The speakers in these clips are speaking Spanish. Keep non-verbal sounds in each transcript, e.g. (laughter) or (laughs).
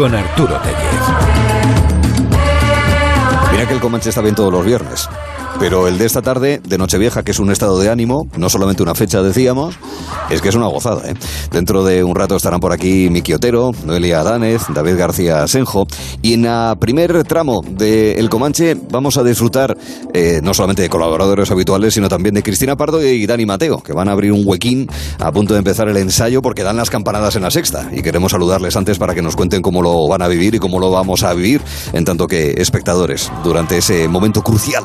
con Arturo Tellez. Mira que el Comanche está bien todos los viernes. Pero el de esta tarde, de Nochevieja, que es un estado de ánimo, no solamente una fecha, decíamos, es que es una gozada. ¿eh? Dentro de un rato estarán por aquí Miki Otero, Noelia Adánez, David García Senjo. Y en el primer tramo de El Comanche vamos a disfrutar eh, no solamente de colaboradores habituales, sino también de Cristina Pardo y Dani Mateo, que van a abrir un huequín a punto de empezar el ensayo porque dan las campanadas en la sexta. Y queremos saludarles antes para que nos cuenten cómo lo van a vivir y cómo lo vamos a vivir, en tanto que espectadores, durante ese momento crucial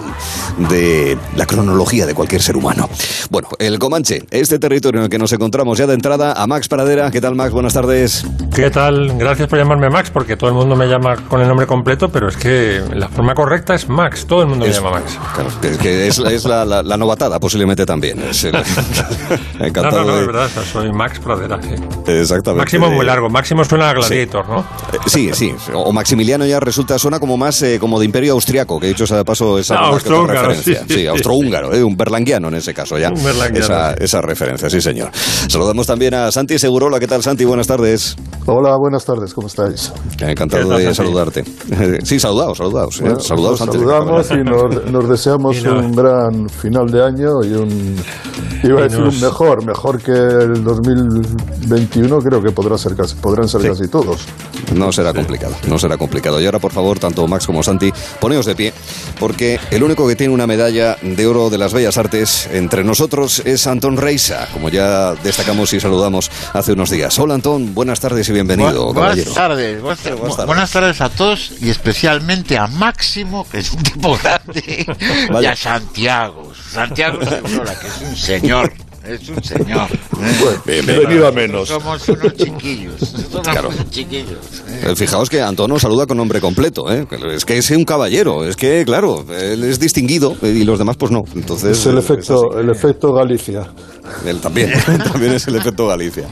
de la cronología de cualquier ser humano. Bueno, el Comanche, este territorio en el que nos encontramos ya de entrada a Max Pradera. ¿Qué tal, Max? Buenas tardes. ¿Qué tal? Gracias por llamarme Max, porque todo el mundo me llama con el nombre completo, pero es que la forma correcta es Max. Todo el mundo Es- me llama Max. Claro, que es, es la, la- la novatada, posiblemente también. Es el- No, (laughs) Encantado no, no, (laughs) de- es verdad, soy Max Pradera. sí. Exactamente. Máximo es muy largo. Máximo suena a Gladiator, ¿no? Eh, Sí, sí. O Maximiliano ya resulta, suena como más eh, como de imperio austriaco, que dicho sea de paso esa No, referencia. sí. Sí, austrohúngaro, eh, un berlanguiano en ese caso ya. Un berlanguiano, Esa, sí. esa referencia, sí señor. Saludamos también a Santi Segurola. ¿Qué tal, Santi? Buenas tardes. Hola, buenas tardes, ¿cómo estáis? Encantado ¿Qué tal, de Santi? saludarte. (laughs) Sí, saludados, saludados. eh, Bueno, saludados nos antes de saludamos y nos, nos deseamos (laughs) Y no- un gran final de año y un iba a decir nos- un mejor, mejor que el 2021 creo que podrá ser casi, podrán ser casi todos. No será complicado, no será complicado. Y ahora, por favor, tanto Max como Santi, poneos de pie, porque el único que tiene una medalla de oro de las Bellas Artes entre nosotros es Antón Reisa, como ya destacamos y saludamos hace unos días. Hola, Antón, buenas tardes y bienvenido, Bu- buenas tardes, buenas, Buenas bu- tardes. buenas tardes a todos y especialmente a Máximo, que es un tipo (laughs) grande, y a Santiago. Santiago Segurola, que es un señor, es un señor. (laughs) Bueno, Bien, bien. venido a menos. Somos unos chiquillos, (laughs) somos Claro. unos chiquillos. ¿eh? Eh, Fijaos que Antón nos saluda con nombre completo, ¿eh? Es que es un caballero, es que, claro, él es distinguido eh, y los demás, pues no. Entonces, Es el eh, efecto, así. el efecto Galicia. Él también, (laughs) también es el efecto Galicia.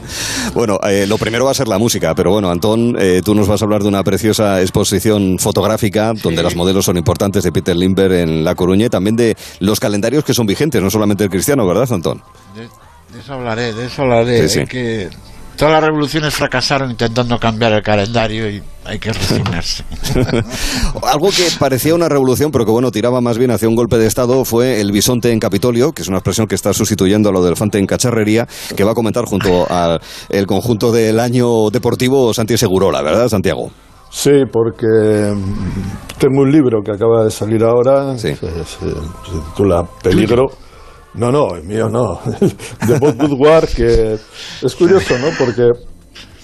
Bueno, eh, lo primero va a ser la música, pero bueno, Antón, eh, tú nos vas a hablar de una preciosa exposición fotográfica donde las modelos son importantes de Peter Limber en La Coruña y también de los calendarios que son vigentes, no solamente el cristiano, ¿verdad, Antón? De, de eso hablaré, de eso hablaré. Sí, sí. Es que todas las revoluciones fracasaron intentando cambiar el calendario y hay que resignarse. (laughs) Algo que parecía una revolución, pero que bueno, tiraba más bien hacia un golpe de Estado, fue el bisonte en Capitolio, que es una expresión que está sustituyendo a lo del elefante en cacharrería, que va a comentar junto al el conjunto del año deportivo Santi Segurola, ¿verdad, Santiago? Sí, porque mm, tengo un libro que acaba de salir ahora, Sí. se, se- se titula Peligro. No, no, el mío no, (laughs) de Bob Woodward, que es curioso, ¿no? Porque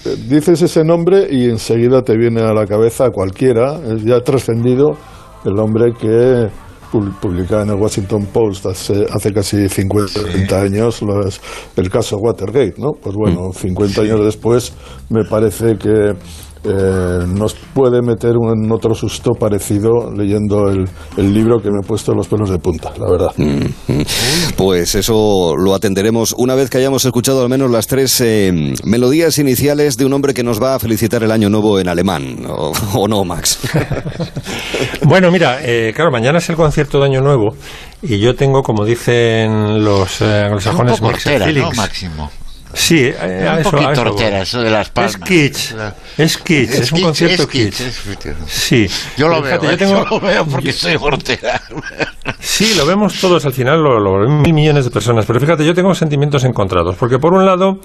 eh, dices ese nombre y enseguida te viene a la cabeza cualquiera, es ya trascendido el hombre que pu- publicaba en el Washington Post hace, hace casi 50 años los- el caso Watergate, ¿no? Pues bueno, 50 años después me parece que eh, nos puede meter un otro susto parecido leyendo el, el libro que me he puesto los pelos de punta, la verdad. Pues eso lo atenderemos una vez que hayamos escuchado al menos las tres eh, melodías iniciales de un hombre que nos va a felicitar el año nuevo en alemán, o, o no, Max. (laughs) Bueno, mira, eh, claro, mañana es el concierto de Año Nuevo y yo tengo, como dicen los eh, anglosajones, mixed hortera, ¿no. Máximo? Sí, eh, a un eso, poquito hortera, eso de las palmas. Es kitsch, es kitsch, es, un concierto es kitsch, kitsch. es kitsch. Sí. Yo lo Pero veo, fíjate, ¿eh? yo tengo- (laughs) yo lo veo porque soy hortera. (laughs) Sí, lo vemos todos al final, lo, lo ven mil millones de personas. Pero fíjate, yo tengo sentimientos encontrados. Porque por un lado,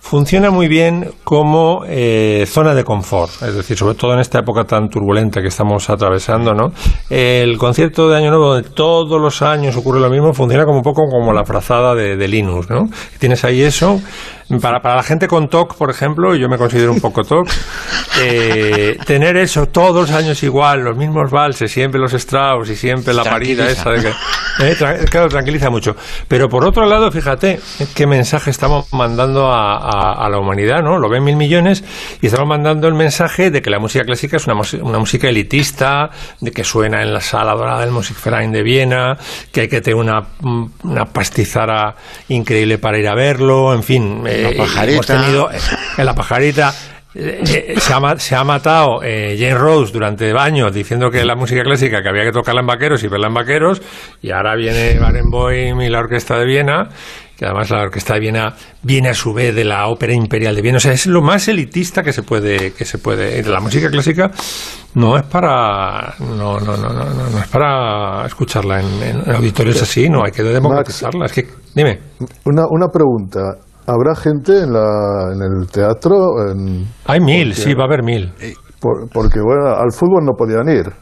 funciona muy bien como eh, zona de confort. Es decir, sobre todo en esta época tan turbulenta que estamos atravesando, ¿no? El concierto de Año Nuevo, donde todos los años ocurre lo mismo, funciona como un poco como la frazada de, de ¿no? Tienes ahí eso. Para, para la gente con TOC, por ejemplo, y yo me considero un poco TOC, (laughs) eh, tener eso todos los años igual, los mismos valses, siempre los Strauss y siempre la parida esa de que, eh, tra- claro, tranquiliza mucho. Pero por otro lado, fíjate qué mensaje estamos mandando a, a- a la humanidad, ¿no? Lo ven mil millones y estamos mandando el mensaje de que la música clásica es una, una música elitista, de que suena en la sala dorada del Musikverein de Viena, que hay que tener una, una pastizara increíble para ir a verlo, en fin. eh, La pajarita. hemos tenido, eh, en la pajarita. eh, eh, se, ha, ma- se ha matado eh, Jane Rose durante años diciendo que la música clásica que había que tocarla en vaqueros y verla en vaqueros y ahora viene Barenboim y la orquesta de Viena que además la Orquesta de Viena viene a su vez de la Ópera Imperial de Viena. O sea, es lo más elitista que se puede, que se puede. La música clásica no es para, no, no, no, no, no, no es para escucharla en, en auditorios así, no, hay que democratizarla. Es que, dime. Una, una pregunta. ¿Habrá gente en, la, en el teatro? En, Hay mil, sí, va a haber mil. por- porque, bueno, al fútbol no podían ir.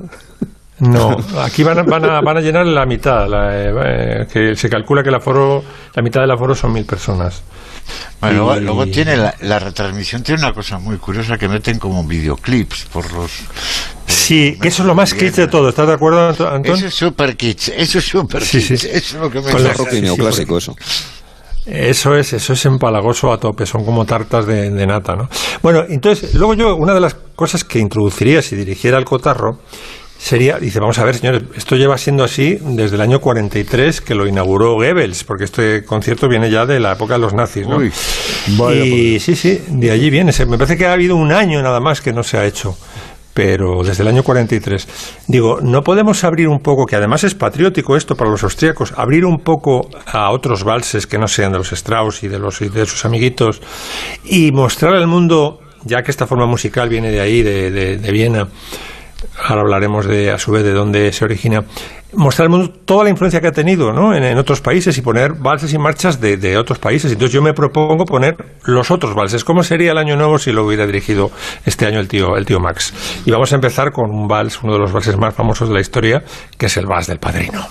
No, (laughs) aquí van a, van a, van a llenar la mitad, la, eh, eh, que se calcula que el aforo, la mitad del aforo son mil personas. Bueno, Y- luego tiene la, la retransmisión, tiene una cosa muy curiosa que meten como videoclips por los... Sí, que eso es lo más kitsch de todo, ¿estás de acuerdo, Antón? Eso es super kitsch, eso es super Sí, sí. kitsch, eso es lo que me Con la-. Rock sí, neoclásico, eso. Eso es, eso es empalagoso a tope, son como tartas de, de nata, ¿no? Bueno, entonces, luego yo, una de las cosas que introduciría si dirigiera el cotarro sería, dice, vamos a ver, señores, esto lleva siendo así desde el año 43 que lo inauguró Goebbels, porque este concierto viene ya de la época de los nazis, ¿no? Uy, Vaya por y sí, sí, de allí viene. Se- Me parece que ha habido un año nada más que no se ha hecho. Pero desde el año 43. Digo, no podemos abrir un poco, que además es patriótico esto para los austríacos, abrir un poco a otros valses que no sean de los Strauss y de, los, y de sus amiguitos y mostrar al mundo, ya que esta forma musical viene de ahí, de, de- de Viena, ahora hablaremos de a su vez de dónde se origina, mostrar al mundo toda la influencia que ha tenido ¿no? en, otros países y poner valses y marchas de, de otros países. Entonces yo me propongo poner los otros valses. ¿Cómo sería el año nuevo si lo hubiera dirigido este año el tío, el tío Max? Y vamos a empezar con un vals, uno de los valses más famosos de la historia, que es el vals del padrino.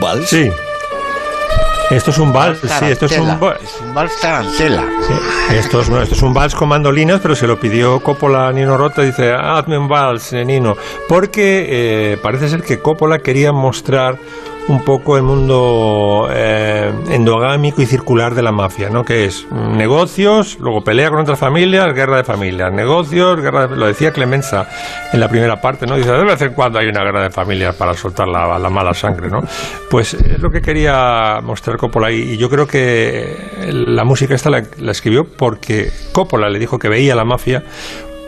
¿Un vals? Sí. Esto es un vals, sí, esto es un vals. es un vals tarantela. Sí, esto, es, no, esto es un vals con mandolinas, pero se lo pidió Coppola a Nino Rota. Dice, hazme un vals, eh, Nino. Porque eh, parece ser que Coppola quería mostrar un poco el mundo eh, endogámico y circular de la mafia, ¿no? Que es negocios, luego pelea con otras familias, guerra de familias, negocios, guerra de... Lo decía Clemenza en la primera parte, ¿no? Dice, de vez en cuando hay una guerra de familias para soltar la, la mala sangre, ¿no? Pues es lo que quería mostrar Coppola y, y yo creo que la música esta la, la escribió porque Coppola le dijo que veía la mafia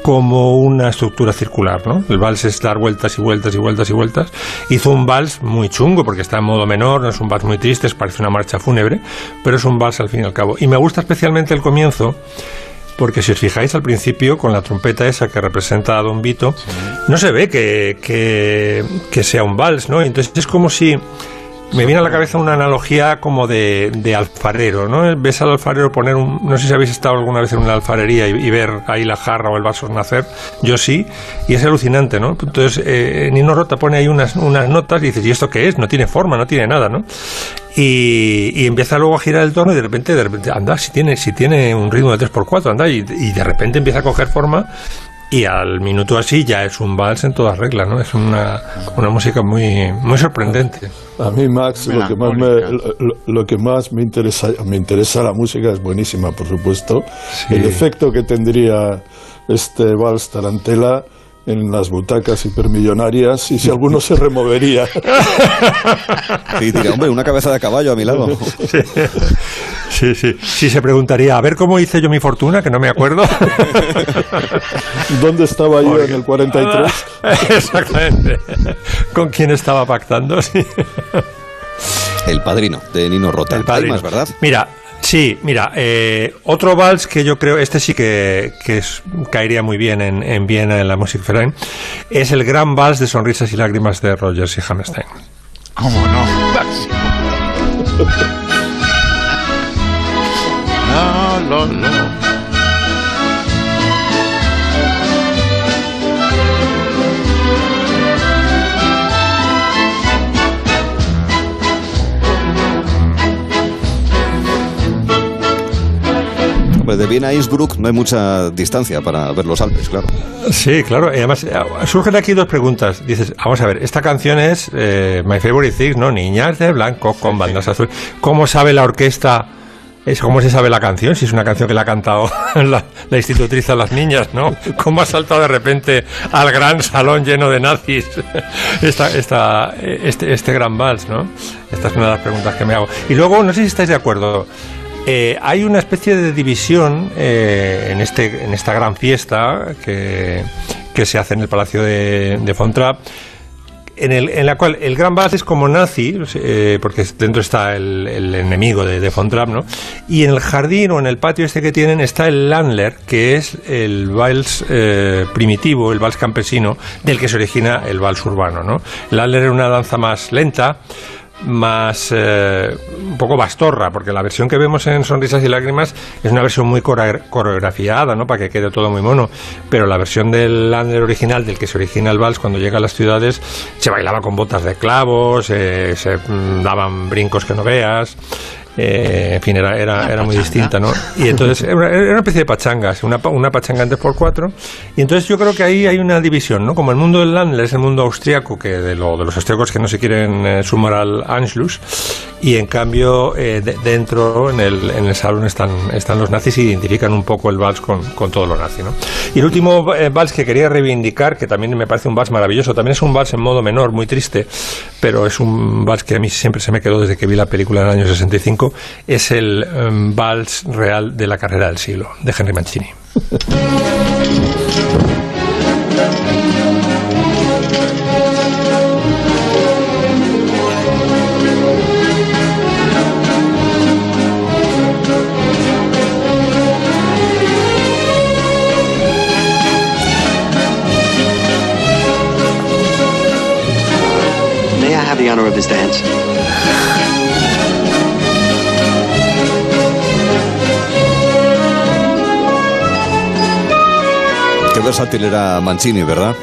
como una estructura circular, ¿no? El vals es dar vueltas y vueltas y vueltas y vueltas. Hizo un vals muy chungo porque está en modo menor, no es un vals muy triste, es- parece una marcha fúnebre, pero es un vals al fin y al cabo. Y me gusta especialmente el comienzo porque si os fijáis al principio con la trompeta esa que representa a Don Vito, no se ve que, que, que sea un vals, ¿no? Entonces es como si me viene a la cabeza una analogía como de, de alfarero, ¿no? Ves al alfarero poner un... No sé si habéis estado alguna vez en una alfarería y, ver ahí la jarra o el vaso nacer. Yo sí, y es alucinante, ¿no? Entonces, eh, Nino Rota pone ahí unas, unas notas y dices, ¿y esto qué es? No tiene forma, no tiene nada, ¿no? Y, y empieza luego a girar el torno y de repente, de repente, anda, si tiene, si tiene un ritmo de 3x4, anda, y, y de repente empieza a coger forma y al minuto así ya es un vals en todas reglas, ¿no? Es una, una música muy, muy sorprendente. A mí, Max, lo que, más me, lo, lo que más me interesa, me interesa la música es buenísima, por supuesto. Sí. El efecto que tendría este vals tarantela en las butacas hipermillonarias y si alguno se removería. (laughs) Sí, diría, hombre, una cabeza de caballo a mi lado. Sí, sí. Sí se preguntaría, a ver cómo hice yo mi fortuna, que no me acuerdo. ¿Dónde estaba yo en el 43? (laughs) Exactamente. ¿Con quién estaba pactando? Sí. El padrino de Nino Rota. El padrino. más, ¿verdad? Mira, sí, mira, eh, otro vals que yo creo, este sí que, que es- caería muy bien en, en Viena, en la Musikverein, es el gran vals de sonrisas y lágrimas de Rogers y Hammerstein. ¿Cómo no? Máximo. No, no, ejemplo, de Viena a Innsbruck no hay mucha distancia para ver los Alpes, claro. Sí, claro. Y además, eh, surgen aquí dos preguntas. Dices, vamos a ver, esta canción es eh, My Favorite Things, ¿no? Niñas de blanco con bandas azules. ¿Cómo sabe la orquesta? Es cómo se sabe la canción, si es una canción que la ha cantado (laughs) la, la institutriz a las niñas, ¿no? ¿Cómo ha saltado de repente al gran salón lleno de nazis (laughs) esta, esta, este, este gran vals, ¿no? Esta es una de las preguntas que me hago. Y luego, no sé si estáis de acuerdo, eh, hay una especie de división eh, en, este, en esta gran fiesta que, que se hace en el Palacio de, de Fontrap en, en la cual el gran vals es como nazi, eh, porque dentro está el, el enemigo de, de Von Trapp, ¿no? Y en el jardín o en el patio este que tienen está el Landler, que es el vals eh, primitivo, el vals campesino, del que se origina el vals urbano, ¿no? El Landler era una danza más lenta, más eh, un poco bastorra, porque la versión que vemos en Sonrisas y Lágrimas es una versión muy core- coreografiada, ¿no? Para que quede todo muy mono. Pero la versión del Lander original, del que se origina el vals cuando llega a las ciudades, se bailaba con botas de clavos, eh, se mm, daban brincos que no veas. Eh, en fin, era, era, era muy distinta, ¿no? Y entonces (laughs) era una, especie de pachangas, una, una pachanga en 3x4. Y entonces yo creo que ahí hay una división, ¿no? Como el mundo del Landler es el mundo austriaco, que de, lo, de los austriacos que no se quieren eh, sumar al Anschluss, y en cambio eh, de- dentro, en el, en el salón, están, están los nazis y identifican un poco el vals con, con todo lo nazi, ¿no? Y el último eh, vals que quería reivindicar, que también me parece un vals maravilloso, también es un vals en modo menor, muy triste, pero es un vals que a mí siempre se me quedó desde que vi la película en el año 65, es el em, vals real de la carrera del siglo, de Henry Mancini. May I have the honor of this dance? Versátil era Mancini, ¿verdad?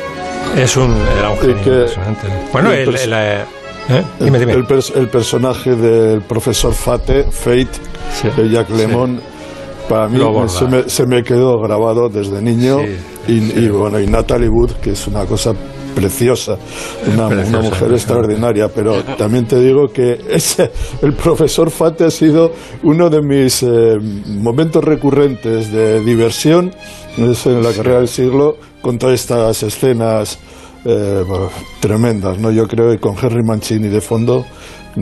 Es un, era un genio que- impresionante. Bueno, el el, el, eh, ¿eh? Dime, dime. El, pers- el personaje del profesor Fate, Fate, Sí, de Jack sí. Lemon, para mí se me, se me quedó grabado desde niño. Sí, y, y bueno, y Natalie Wood, que es una cosa preciosa, una, una mujer extraordinaria, pero también te digo que ese, el profesor Fate ha sido uno de mis eh, momentos recurrentes de diversión es en la carrera del siglo con todas estas escenas eh, tremendas, ¿no? Yo creo que con Henry Mancini de fondo,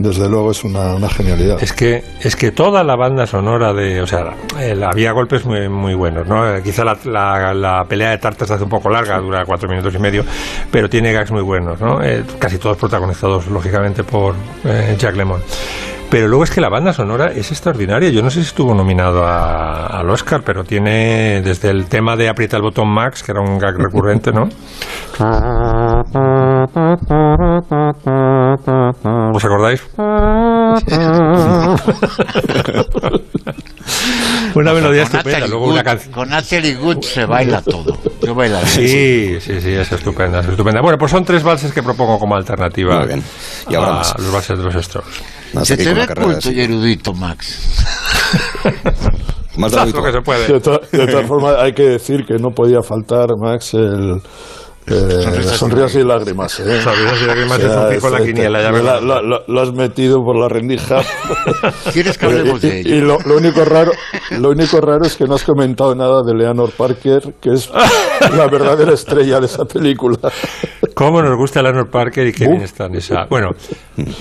desde luego es una, una genialidad. Es que, es que toda la banda sonora de. O sea, el- había golpes muy, muy buenos, ¿no? Eh, Quizá la, la- la pelea de tartas hace un poco larga, dura cuatro minutos y medio, pero tiene gags muy buenos, ¿no? Eh, casi todos protagonizados, lógicamente, por eh, Jack Lemmon. Pero luego es que la banda sonora es extraordinaria. Yo no sé si estuvo nominado a- al Oscar, pero tiene desde el tema de Aprieta el botón Max, que era un gag (laughs) recurrente, ¿no? ¿Os acordáis? (laughs) Una melodía Con estupenda, luego Wood- una canción. Con Natalie Wood se baila todo. Yo bailo Sí, sí, sí, es estupenda, es estupenda. Bueno, pues son tres valses que propongo como alternativa Muy bien. Y ahora a más. los valses de los Strokes. Se te ve culto y erudito, Max. (laughs) Más que se puede. De, to- de todas formas, hay que decir que no podía faltar, Max, el eh, sonrisas y lágrimas. ¿eh? Sonrisas y lágrimas es un en la quiniela, ya lo, verás. lo- lo- lo has metido por la rendija. (laughs) ¿Quieres que hablemos de y, ello? y lo, lo único raro, lo único raro es que no has comentado nada de Leonor Parker, que es la verdadera estrella de esa película. ¿Cómo nos gusta Leonard Parker y qué bien está en esa? Bueno,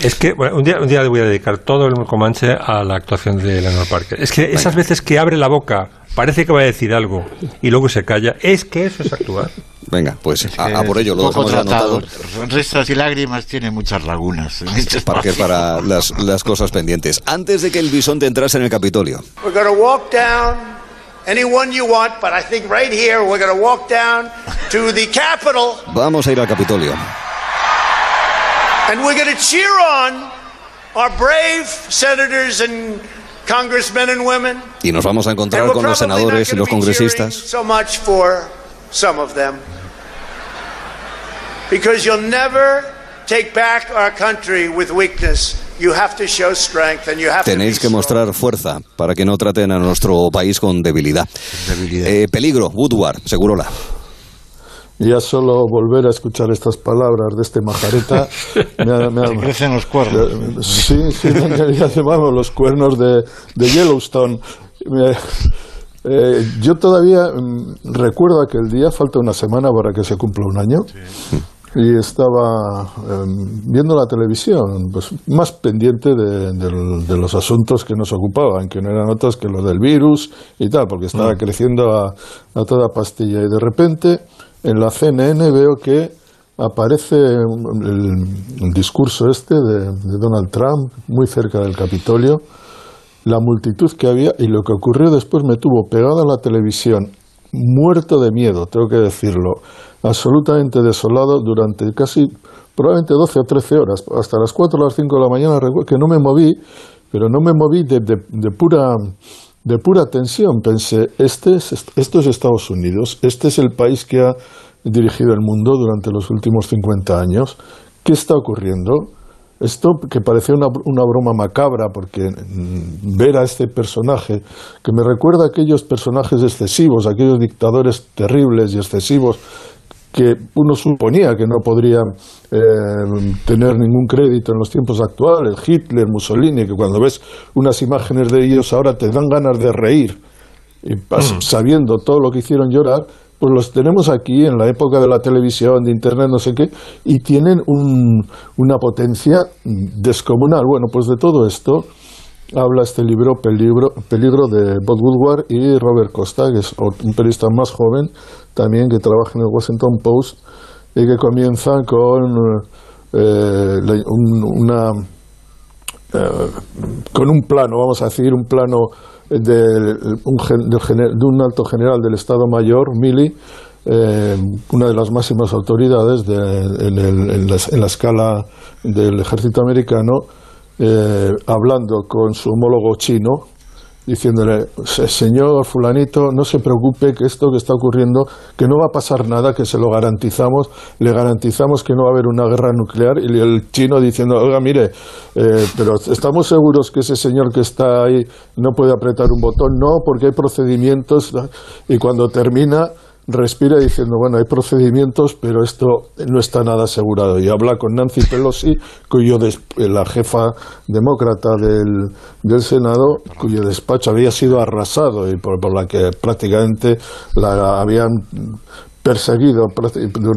es que bueno, un, día, un día le voy a dedicar todo el Comanche a la actuación de Leonard Parker. Es que esas veces que abre la boca, parece que va a decir algo y luego se calla, es que eso es actuar. Venga, pues a, a por ello, lo Poco dejamos ya tratado. anotado. Sonrisas y lágrimas tiene muchas lagunas. En este Parker espacio. para las, las cosas pendientes. Antes de que el bisonte entrase en el Capitolio, We're going to walk down anyone you want, but I think right here we're going to walk down to the Capitol vamos a ir al Capitolio. and we're going to cheer on our brave senators and. Y nos vamos a And encontrar we're con los probably senadores y los congresistas. So much for some of them. Because you'll never take back our country with weakness you have to show strength and you have to Tenéis que mostrar fuerza para que no traten a nuestro país con debilidad. Debilidad. Eh, peligro, Woodward, Segurola. Ya solo volver a escuchar estas palabras de este majareta (laughs) me ha- me ha- Te crecen los cuernos. Sí, sí, realidad llamamos los cuernos de, de Yellowstone. Me- eh, yo todavía mm, recuerdo aquel día, falta una semana para que se cumpla un año, y estaba em, viendo la televisión, pues más pendiente de, los asuntos que nos ocupaban, que no eran otros que los del virus y tal, porque estaba creciendo a, a toda pastilla. Y de repente, en la CNN veo que aparece el, discurso este de, Donald Trump muy cerca del Capitolio, la multitud que había y lo que ocurrió después me tuvo pegado a la televisión, muerto de miedo, tengo que decirlo, absolutamente desolado durante casi probablemente 12 o 13 horas, hasta las 4 o las 5 de la mañana, que no me moví, pero no me moví de, de- de pura de pura tensión. Pensé, este es, esto es Estados Unidos, este es el país que ha dirigido el mundo durante los últimos 50 años. ¿Qué está ocurriendo? Esto que parecía una, una broma macabra, porque mm, ver a este personaje, que me recuerda a aquellos personajes excesivos, aquellos dictadores terribles y excesivos que uno suponía que no podría eh, tener ningún crédito en los tiempos actuales, Hitler, Mussolini, que cuando ves unas imágenes de ellos ahora te dan ganas de reír, y pas- sabiendo todo lo que hicieron llorar, pues los tenemos aquí en la época de la televisión, de internet, no sé qué, y tienen un- una potencia descomunal. Bueno, pues de todo esto habla este libro Peligro, Peligro de Bob Woodward y Robert Costa, que es un periodista más joven también que trabaja en el Washington Post y que comienza con eh, una eh, con un plano, vamos a decir, un plano un del de un alto general del Estado Mayor, Milley, eh, una de las máximas autoridades de- en, el- en la escala del ejército americano, eh, hablando con su homólogo chino, diciéndole, "Se- señor fulanito, no se preocupe que esto que está ocurriendo, que no va a pasar nada, que se lo garantizamos, le garantizamos que no va a haber una guerra nuclear, y el chino diciendo, oiga, mire, eh, pero estamos seguros que ese señor que está ahí no puede apretar un botón, no, porque hay procedimientos, y cuando termina respira diciendo, bueno, hay procedimientos, pero esto no está nada asegurado. Y habla con Nancy Pelosi, cuyo des- la jefa demócrata del, del Senado, cuyo despacho había sido arrasado y por, por la que prácticamente la habían perseguido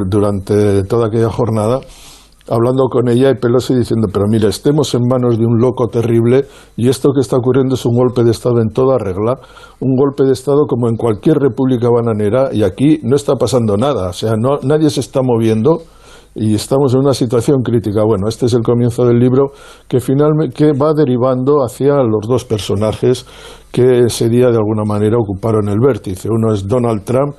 durante toda aquella jornada hablando con ella y Pelosi diciendo, pero mira, estemos en manos de un loco terrible y esto que está ocurriendo es un golpe de Estado en toda regla, un golpe de Estado como en cualquier república bananera y aquí no está pasando nada, o sea, no, nadie se está moviendo y estamos en una situación crítica. Bueno, este es el comienzo del libro que finalmente que va derivando hacia los dos personajes que ese día de alguna manera ocuparon el vértice. Uno es Donald Trump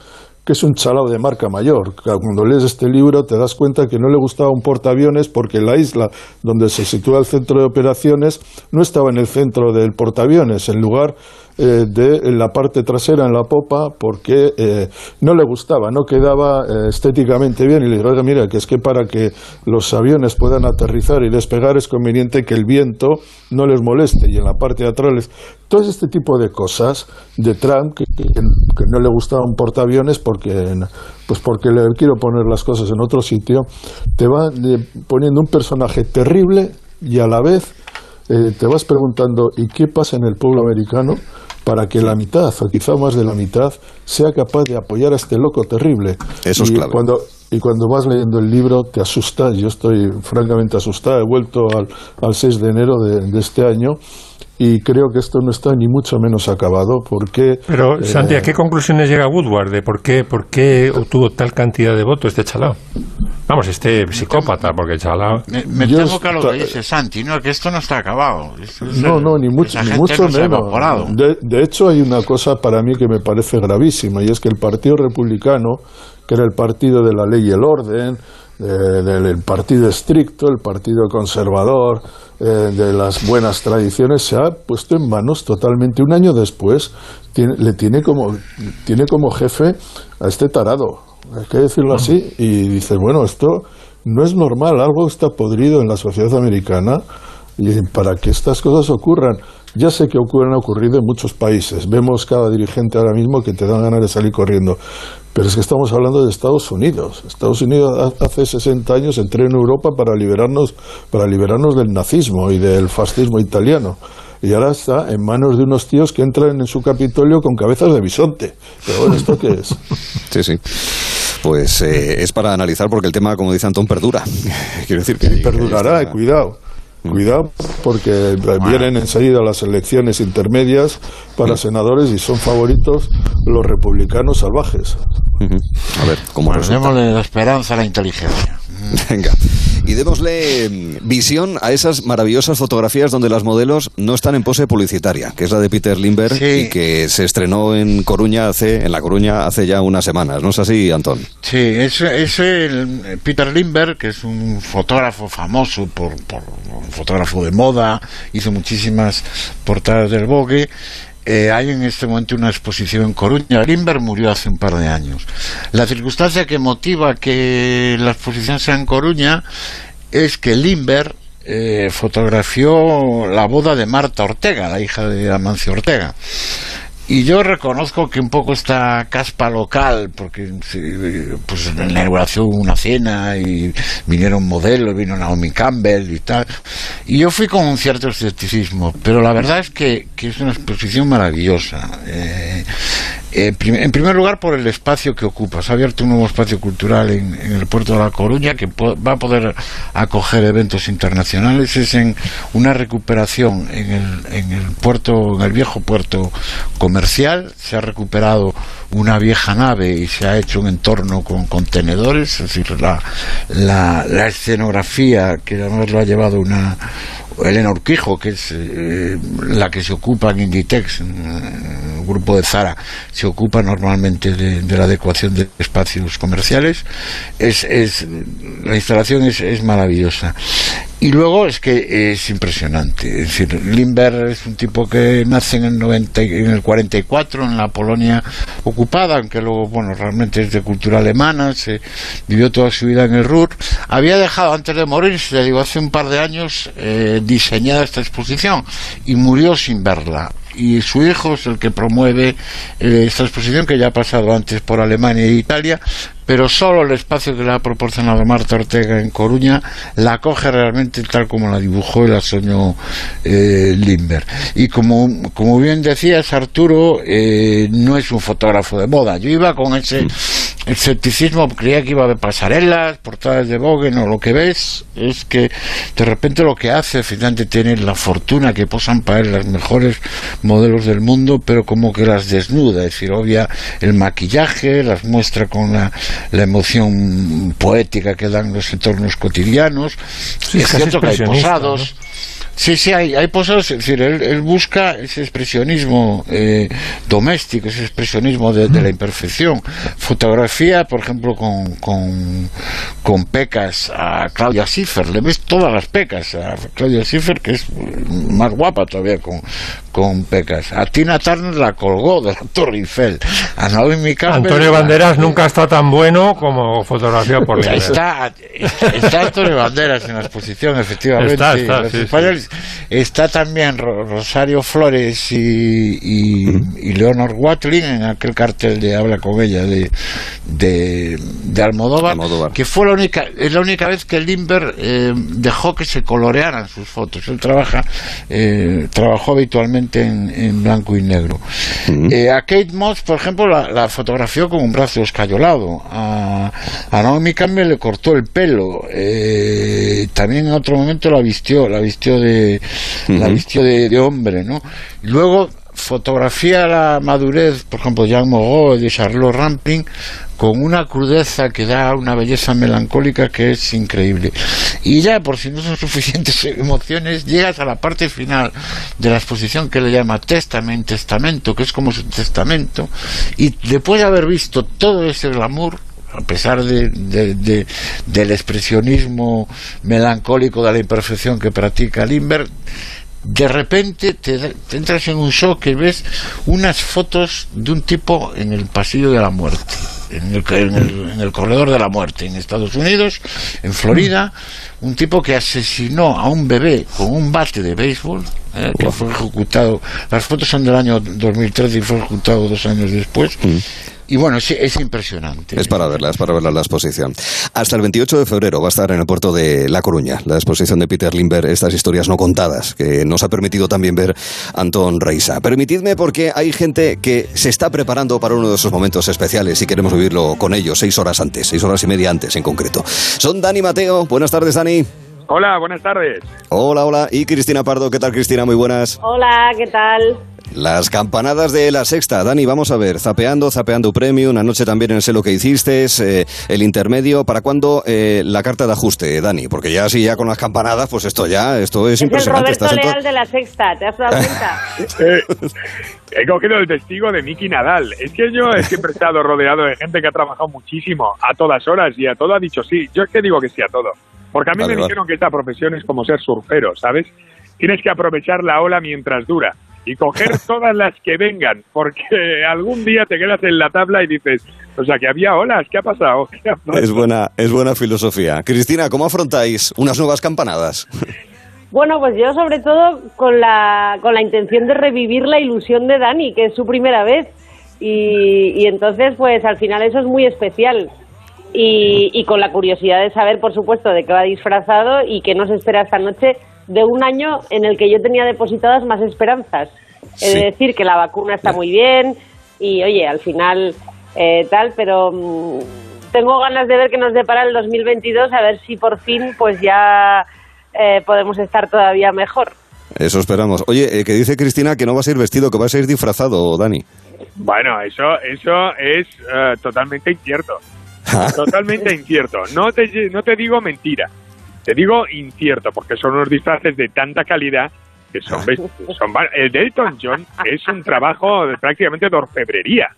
es un chalao de marca mayor. Cuando lees este libro te das cuenta que no le gustaba un portaaviones porque la isla donde se sitúa el centro de operaciones no estaba en el centro del portaaviones, en lugar eh, de la parte trasera, en la popa, porque eh, no le gustaba, no quedaba eh, estéticamente bien. Y le digo, "Oiga, mira, que es que para que los aviones puedan aterrizar y despegar es conveniente que el viento no les moleste. Y en la parte de atrás, les- todo este tipo de cosas de Trump, que, que- no le gustaba un portaaviones porque, pues porque le quiero poner las cosas en otro sitio, te va eh, poniendo un personaje terrible y a la vez eh, te vas preguntando, ¿y qué pasa en el pueblo americano para que la mitad, o quizá más de la mitad, sea capaz de apoyar a este loco terrible? Eso es y clave. Cuando, y cuando vas leyendo el libro te asustas, yo estoy francamente asustado, he vuelto al, al 6 de enero de, de este año y creo que esto no está ni mucho menos acabado porque... Pero, eh, Santi, ¿a qué conclusiones llega Woodward de por qué, por qué obtuvo tal cantidad de votos este chalao? Vamos, este psicópata, porque chalao... Me, me temo que lo que dice Santi, no, que esto no está acabado. Esto es No, el- no, ni mucho, ni mucho no menos. De, de hecho, hay una cosa para mí que me parece gravísima, y es que el Partido Republicano, que era el partido de la ley y el orden, eh, del el partido estricto, el partido conservador, eh, de las buenas tradiciones, se ha puesto en manos totalmente. Un año después, tiene- le tiene como, tiene como jefe a este tarado, hay que decirlo así, y dices, bueno, esto no es normal, algo está podrido en la sociedad americana Y para que estas cosas ocurran, ya sé que ocurren, han ocurrido en muchos países. Vemos cada dirigente ahora mismo que te dan ganas de salir corriendo. Pero es que estamos hablando de Estados Unidos. Estados Unidos hace 60 años entró en Europa para liberarnos, para liberarnos del nazismo y del fascismo italiano. Y ahora está en manos de unos tíos que entran en su Capitolio con cabezas de bisonte. Pero bueno, ¿esto qué es? (laughs) Sí, sí. Pues eh, es para analizar porque el tema, como dice Antón, perdura. (laughs) Quiero decir que... Y perdurará, cuidado. Cuidado, porque vienen enseguida las elecciones intermedias para senadores y son favoritos los republicanos salvajes. A ver, ¿cómo Pues démosle la esperanza a la inteligencia. Venga. Y démosle mm, visión a esas maravillosas fotografías donde las modelos no están en pose publicitaria, que es la de Peter Limber Sí. y que se estrenó en Coruña hace, en La Coruña hace ya unas semanas. ¿No es así, Antón? Sí, es, es el Peter Limber, que es un fotógrafo famoso por, por un fotógrafo de moda, hizo muchísimas portadas del Vogue. Eh, hay en este momento una exposición en Coruña. Limber murió hace un par de años. La circunstancia que motiva que la exposición sea en Coruña es que Limber eh, fotografió la boda de Marta Ortega, la hija de Amancio Ortega. Y yo reconozco que un poco esta caspa local, porque pues en la inauguración hubo una cena y vinieron modelos, vino Naomi Campbell y tal. Y yo fui con un cierto escepticismo, pero la verdad es que, que es una exposición maravillosa. Eh, eh, prim- en primer lugar, por el espacio que ocupa. Se ha abierto un nuevo espacio cultural en, en el puerto de La Coruña que va a poder acoger eventos internacionales. Es en una recuperación en el, en el puerto, en el viejo puerto comercial. Se ha recuperado una vieja nave y se ha hecho un entorno con contenedores. Es decir, la, la, la escenografía que además lo ha llevado una Elena Urquijo, que es eh, la que se ocupa en Inditex, el grupo de Zara, se ocupa normalmente de, de la adecuación de espacios comerciales. Es, es, la instalación es, es maravillosa. Y luego es que es impresionante. Es decir, Limber es un tipo que nace en el, 90, y- en el 44 en la Polonia ocupada, aunque luego, bueno, realmente es de cultura alemana, se vivió toda su vida en el Ruhr. Había dejado antes de morir, le digo, hace un par de años, eh, diseñada esta exposición y murió sin verla. Y su hijo es el que promueve eh, esta exposición que ya ha pasado antes por Alemania e Italia, pero solo el espacio que le ha proporcionado Marta Ortega en Coruña la coge realmente tal como la dibujó y la soñó eh, Limber. Y como, como bien decías, Arturo, eh, no es un fotógrafo de moda. Yo iba con ese escepticismo, creía que iba haber pasarelas, portadas de Vogue, no, lo que ves es que de repente lo que hace, finalmente tiene la fortuna que posan para él las mejores modelos del mundo, pero como que las desnuda, es decir, obvia el maquillaje, las muestra con la, la emoción poética que dan los entornos cotidianos. Sí, es cierto que hay posados. Sí, sí, hay, hay posados, es decir, él, él busca ese expresionismo eh, doméstico, ese expresionismo de, de la imperfección. Fotografía, por ejemplo, con, con, con pecas a Claudia Schiffer, le ves todas las pecas a Claudia Schiffer, que es más guapa todavía con, con pecas. A Tina Turner la colgó de la Torre Eiffel. A Naomi Campbell... Antonio la- Banderas nunca está tan bueno como fotografía por Limber. Está, está Antonio Banderas en la exposición, efectivamente. Está, está, sí, sí. españoles. Está también Ro- Rosario Flores y, y, y Leonor Watling en aquel cartel de Habla con ella de, de, de Almodóvar, Almodóvar. que fue la única, es la única vez que Limber eh, dejó que se colorearan sus fotos. Él trabaja, eh, trabajó habitualmente en, en blanco y negro. Eh, a Kate Moss, por ejemplo, la, la fotografió con un brazo escayolado. A, a Naomi Campbell le cortó el pelo. Eh, también en otro momento la vistió, la vistió de, la vistió de, de hombre, ¿no? Y luego fotografía la madurez, por ejemplo, Jean Moreau de Charlotte Rampling, con una crudeza que da una belleza melancólica que es increíble. Y ya, por si no son (laughs) suficientes emociones, llegas a la parte final de la exposición que le llama Testament, Testamento, que es como su testamento, y después de haber visto todo ese glamour, a pesar de, de- de- del expresionismo melancólico de la imperfección que practica Limber, de repente te, te entras en un shock que ves unas fotos de un tipo en el pasillo de la muerte. en el, en el- en el corredor de la muerte en Estados Unidos, en Florida, un tipo que asesinó a un bebé con un bate de béisbol, eh, que fue ejecutado, las fotos son del año 2013 y fue ejecutado dos años después. Y bueno, es impresionante. Es para verla, es para verla la exposición. Hasta el 28 de febrero va a estar en el puerto de La Coruña la exposición de Peter Limber, estas historias no contadas, que nos ha permitido también ver Antón Reisa. Permitidme porque hay gente que se está preparando para uno de esos momentos especiales y queremos vivirlo con ellos seis horas antes, seis horas y media antes en concreto. Son Dani Mateo. Buenas tardes, Dani. Hola, buenas tardes. Hola, hola. Y Cristina Pardo. ¿Qué tal, Cristina? Muy buenas. Hola, ¿qué tal? Las campanadas de la sexta. Dani, vamos a ver. Zapeando, zapeando premium. Anoche también en sé lo que hiciste. eh, el intermedio. ¿Para cuándo eh, la carta de ajuste, Dani? Porque ya sí, ya con las campanadas, pues esto ya, esto es, Es el impresionante. Roberto Estás en to- Leal de la Sexta, ¿te has dado cuenta? (laughs) Eh, he cogido el testigo de Miki Nadal. Es que yo he siempre estado rodeado de gente que ha trabajado muchísimo, a todas horas, y a todo ha dicho sí. Yo es que digo que sí a todo. Porque a mí Vale, me vale. dijeron que esta profesión es como ser surfero, ¿sabes? Tienes que aprovechar la ola mientras dura y coger (laughs) todas las que vengan, porque algún día te quedas en la tabla y dices, o sea, que había olas, ¿qué ha pasado? ¿Qué ha pasado? Es buena, es buena filosofía. Cristina, ¿cómo afrontáis unas nuevas campanadas? Bueno, pues yo sobre todo con la, con la intención de revivir la ilusión de Dani, que es su primera vez. Y, y entonces, pues al final eso es muy especial. Y, y con la curiosidad de saber, por supuesto, de qué va disfrazado y qué nos espera esta noche de un año en el que yo tenía depositadas más esperanzas. Sí. Es decir, que la vacuna está muy bien y, oye, al final eh, tal, pero mm, tengo ganas de ver qué nos depara el 2022, a ver si por fin pues ya eh, podemos estar todavía mejor. Eso esperamos. Oye, eh, que dice Cristina que no vas a ir vestido, que vas a ir disfrazado, Dani. Bueno, eso, eso es eh, totalmente incierto. Totalmente incierto. No te, no te digo mentira, te digo incierto, porque son unos disfraces de tanta calidad que son, (laughs) son el de Elton John es un trabajo de, prácticamente de orfebrería.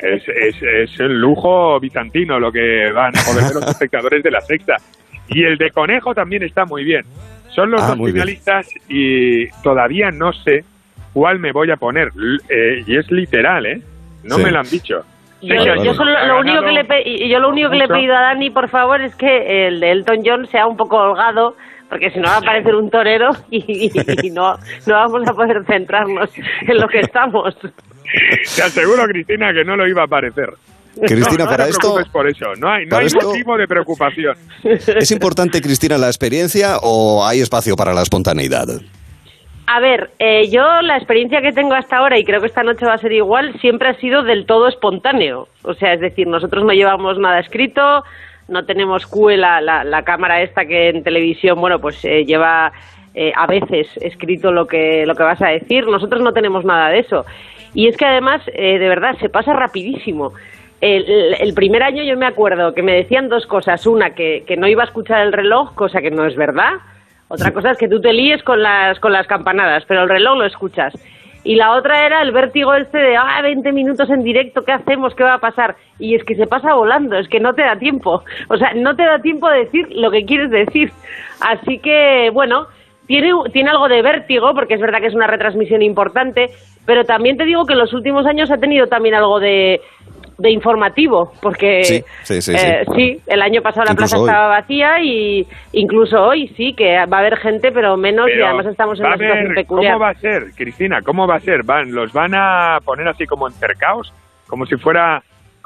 Es, es, es el lujo bizantino lo que van a poder ver los (laughs) espectadores de la sexta. Y el de conejo también está muy bien. Son los Ah, dos muy bien. finalistas y todavía no sé cuál me voy a poner. Eh, y es literal, ¿eh? No Sí. me lo han dicho. Yo, solo- lo único que le y yo lo único que le he pedido a Dani, por favor, es que el de Elton John sea un poco holgado, porque si no va a parecer un torero y, y (laughs) no, no vamos a poder centrarnos en lo que estamos. Te aseguro, Cristina, que no lo iba a parecer. Cristina, no, no para te esto por eso. No hay, no para hay esto- motivo de preocupación. ¿es importante, Cristina, la experiencia o hay espacio para la espontaneidad? A ver, eh, yo la experiencia que tengo hasta ahora, y creo que esta noche va a ser igual, siempre ha sido del todo espontáneo. O sea, es decir, nosotros no llevamos nada escrito, no tenemos QE, la, la, la cámara esta que en televisión, bueno, pues eh, lleva eh, a veces escrito lo que, lo que vas a decir. Nosotros no tenemos nada de eso. Y es que además, eh, de verdad, se pasa rapidísimo. El, el- primer año yo me acuerdo que me decían dos cosas. Una, que, que no iba a escuchar el reloj, cosa que no es verdad. Otra cosa es que tú te líes con las, con las campanadas, pero el reloj lo escuchas. Y la otra era el vértigo este de, ah, 20 minutos en directo, ¿qué hacemos? ¿Qué va a pasar? Y es que se pasa volando, es que no te da tiempo. O sea, no te da tiempo de decir lo que quieres decir. Así que, bueno, tiene, tiene algo de vértigo, porque es verdad que es una retransmisión importante, pero también te digo que en los últimos años ha tenido también algo de, de informativo, porque Sí, sí, sí, eh, sí. sí, el año pasado la Incluso plaza hoy. estaba vacía y incluso hoy sí, que va a haber gente, pero menos y además estamos en una situación haber- peculiar. ¿Cómo va a ser, Cristina? ¿Cómo va a ser? ¿Van, ¿Los van a poner así como encercados? Como si fuera...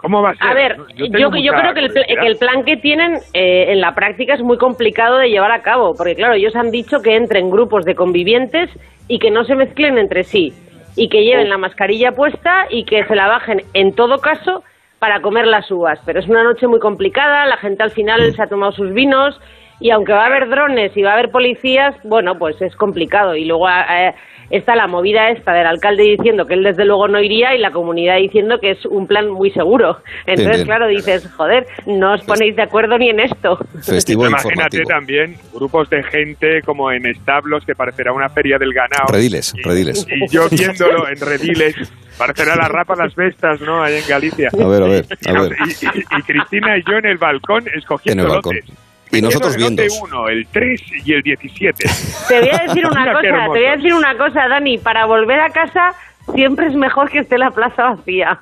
¿Cómo va a ser? A ver, Yo yo, creo que el, que el plan que tienen eh, en la práctica es muy complicado de llevar a cabo, porque claro, ellos han dicho que entren grupos de convivientes y que no se mezclen entre sí, y que lleven la mascarilla puesta y que se la bajen en todo caso para comer las uvas. Pero es una noche muy complicada, la gente al final se ha tomado sus vinos y aunque va a haber drones y va a haber policías, bueno, pues es complicado. Y luego eh, está la movida esta del alcalde diciendo que él desde luego no iría y la comunidad diciendo que es un plan muy seguro. (laughs) Entonces, bien. claro, dices, joder, no os ponéis de acuerdo ni en esto. Festivo Imagínate informativo. también grupos de gente como en establos que parecerá una feria del ganado. Rediles, Y- rediles. Y yo viéndolo en rediles, parecerá la rapa las bestas, ¿no? Ahí en Galicia. A ver, a ver, a ver. Y, y- y Cristina y yo en el balcón escogiendo En el balcón. lotes. Y nosotros Quiero el lote viendo. 1, el 3 y el 17. Te voy a decir (laughs) una cosa, te voy a decir una cosa, Dani, para volver a casa siempre es mejor que esté la plaza vacía.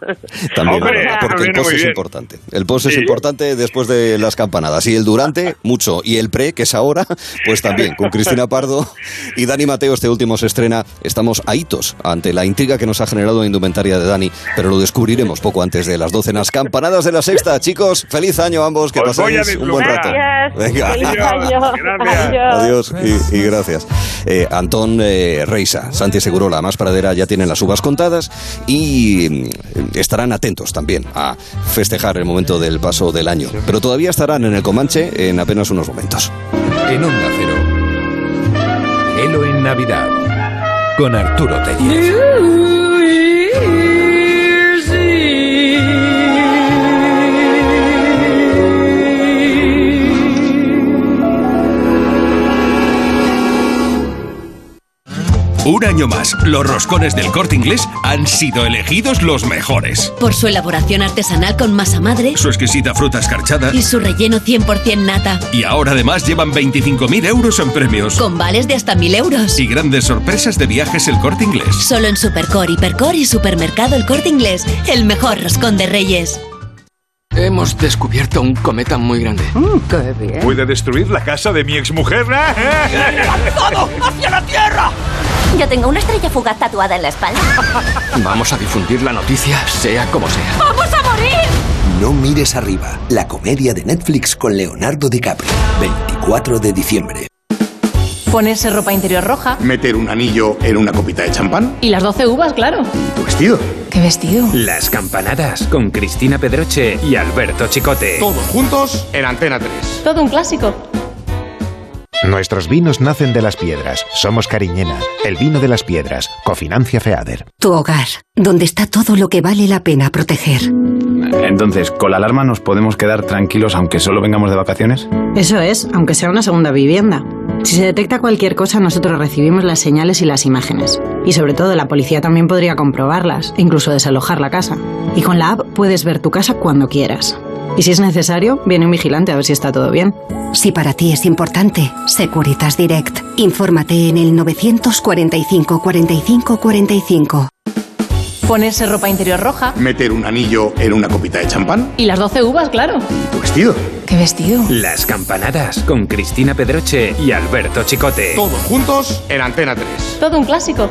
También, Hombre, porque el post es bien. importante. El post es Sí. importante después de las campanadas. Y el durante, mucho. Y el pre, que es ahora, pues también. Con Cristina Pardo y Dani Mateo, este último se estrena. Estamos a hitos ante la intriga que nos ha generado la indumentaria de Dani, pero lo descubriremos poco antes de las 12 en las campanadas de la sexta. Chicos, feliz año a ambos, que Os paséis un buen rato. Gracias. Venga. Feliz Adiós. año. Gracias. Adiós. Adiós y, y gracias. Eh, Antón eh, Reisa, Santi Segurola, Más Pradera ya tienen las uvas contadas y mm, estarán atentos también a festejar el momento del paso del año. Pero todavía estarán en el Comanche en apenas unos momentos. En Onda Cero. Gelo en Navidad. Con Arturo Tellez. Un año más, los roscones del corte inglés han sido elegidos los mejores. Por su elaboración artesanal con masa madre Su exquisita fruta escarchada. y su relleno 100% nata. Y ahora además llevan 25.000 euros en premios. Con vales de hasta 1000 euros. Y grandes sorpresas de viajes el corte inglés. Solo en Supercore, Hipercore y Supermercado El Corte Inglés. El mejor roscón de reyes. Hemos descubierto un cometa muy grande. ¿Puede destruir la casa de mi exmujer? (laughs) ¡Todo! ¡Hacia la Tierra! Yo tengo una estrella fugaz tatuada en la espalda. (laughs) Vamos a difundir la noticia, sea como sea. ¡Vamos a morir! No mires arriba, la comedia de Netflix con Leonardo DiCaprio. 24 de diciembre. Ponerse ropa interior roja. Meter un anillo en una copita de champán. Y las 12 uvas, claro. Tu vestido. ¿Qué vestido? Las campanadas con Cristina Pedroche y Alberto Chicote. Todos juntos en Antena 3. Todo un clásico. Nuestros vinos nacen de las piedras. Somos Cariñena, el vino de las piedras. Cofinancia Feader. Tu hogar, donde está todo lo que vale la pena proteger. Entonces, ¿con la alarma nos podemos quedar tranquilos aunque solo vengamos de vacaciones? Eso es, aunque sea una segunda vivienda. Si se detecta cualquier cosa, nosotros recibimos las señales y las imágenes. Y sobre todo, la policía también podría comprobarlas, e incluso desalojar la casa. Y con la app puedes ver tu casa cuando quieras. Y si es necesario, viene un vigilante a ver si está todo bien. Si para ti es importante, Securitas Direct. Infórmate en el 945 45 45. Ponerse ropa interior roja. Meter un anillo en una copita de champán. Y las 12 uvas, claro. Tu vestido. ¿Qué vestido? Las campanadas con Cristina Pedroche y Alberto Chicote. Todos juntos en Antena 3. Todo un clásico.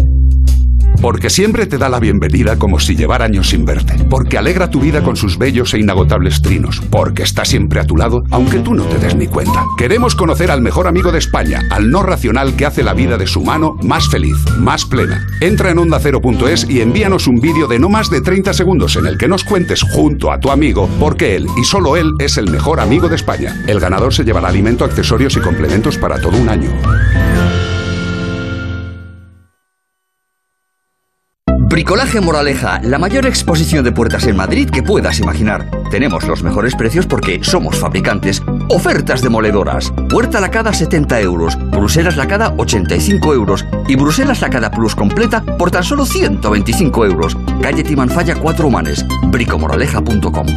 Porque siempre te da la bienvenida como si llevara años sin verte. Porque alegra tu vida con sus bellos e inagotables trinos. Porque está siempre a tu lado, aunque tú no te des ni cuenta. Queremos conocer al mejor amigo de España, al no racional que hace la vida de su mano más feliz, más plena. Entra en ondacero.es y envíanos un vídeo de no más de 30 segundos en el que nos cuentes junto a tu amigo por qué él y solo él es el mejor amigo de España. El ganador se llevará alimento, accesorios y complementos para todo un año. Bricolaje Moraleja, la mayor exposición de puertas en Madrid que puedas imaginar. Tenemos los mejores precios porque somos fabricantes. Ofertas demoledoras. Puerta lacada 70 euros, Bruselas lacada 85 euros y Bruselas lacada plus completa por tan solo 125 euros. Calle Timanfaya 4 Humanes. bricomoraleja.com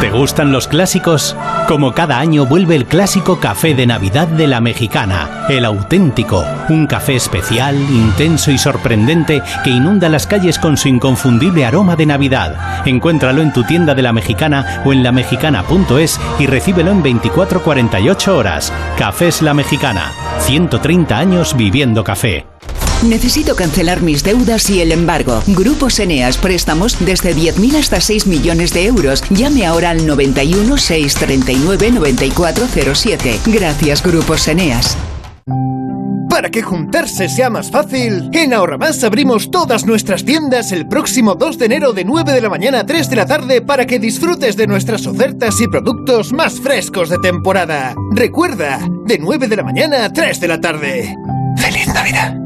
¿Te gustan los clásicos? Como cada año vuelve el clásico café de Navidad de la Mexicana, el auténtico, un café especial, intenso y sorprendente que inunda las calles con su inconfundible aroma de Navidad. Encuéntralo en tu tienda de la Mexicana o en lamexicana.es y recíbelo en 24-48 horas. Cafés La Mexicana, 130 años viviendo café. Necesito cancelar mis deudas y el embargo. Grupos Eneas, préstamos desde 10.000 hasta 6 millones de euros. Llame ahora al 91 639 9407. Gracias, Grupos Eneas. Para que juntarse sea más fácil, en Ahorramás abrimos todas nuestras tiendas el próximo 2 de enero de 9 de la mañana a 3 de la tarde para que disfrutes de nuestras ofertas y productos más frescos de temporada. Recuerda, de 9 de la mañana a 3 de la tarde. ¡Feliz Navidad!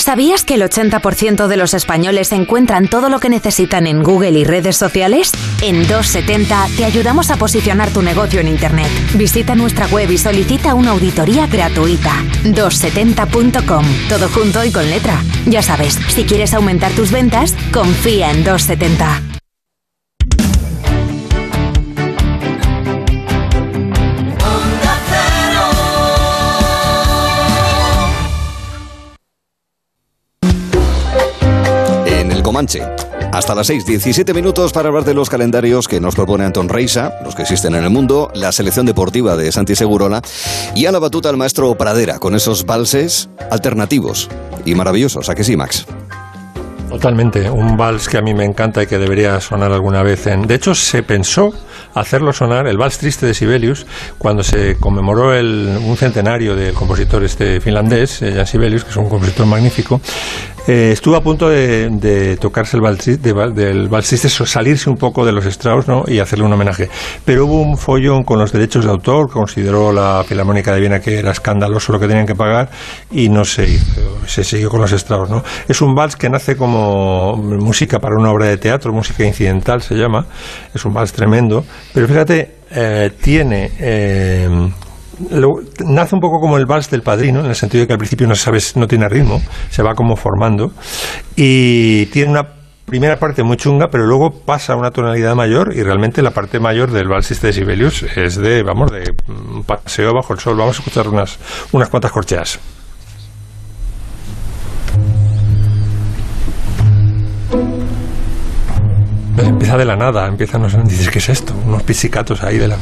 ¿Sabías que el 80% de los españoles encuentran todo lo que necesitan en Google y redes sociales? En 270 te ayudamos a posicionar tu negocio en Internet. Visita nuestra web y solicita una auditoría gratuita. 270.com, todo junto y con letra. Ya sabes, si quieres aumentar tus ventas, confía en 270. Comanche. Hasta las 6, 17 minutos para hablar de los calendarios que nos propone Anton Reisa, los que existen en el mundo, la selección deportiva de Santi Segurola y a la batuta el maestro Pradera con esos valses alternativos y maravillosos. ¿A que sí, Max? Totalmente, un vals que a mí me encanta y que debería sonar alguna vez en... De hecho, se pensó hacerlo sonar, el vals triste de Sibelius, cuando se conmemoró el, un centenario del compositor este finlandés, eh, Jan Sibelius, que es un compositor magnífico, eh, estuvo a punto de, tocarse el vals, de, del vals triste, salirse un poco de los Strauss ¿no? y hacerle un homenaje. Pero hubo un follón con los derechos de autor, consideró la Filarmónica de Viena que era escandaloso lo que tenían que pagar y no se hizo, se siguió con los Strauss. ¿no? Es un vals que nace como música para una obra de teatro, música incidental se llama, es un vals tremendo, pero fíjate, eh, tiene... Eh, nace un poco como el vals del padrino, en el sentido de que al principio no sabes, no tiene ritmo, se va como formando, y tiene una primera parte muy chunga, pero luego pasa a una tonalidad mayor y realmente la parte mayor del vals de Sibelius es de, vamos, de un paseo bajo el sol. Vamos a escuchar unas, unas cuantas corcheas. Empieza de la nada, empieza, no sé, dices, ¿qué es esto? Unos pisicatos ahí de la...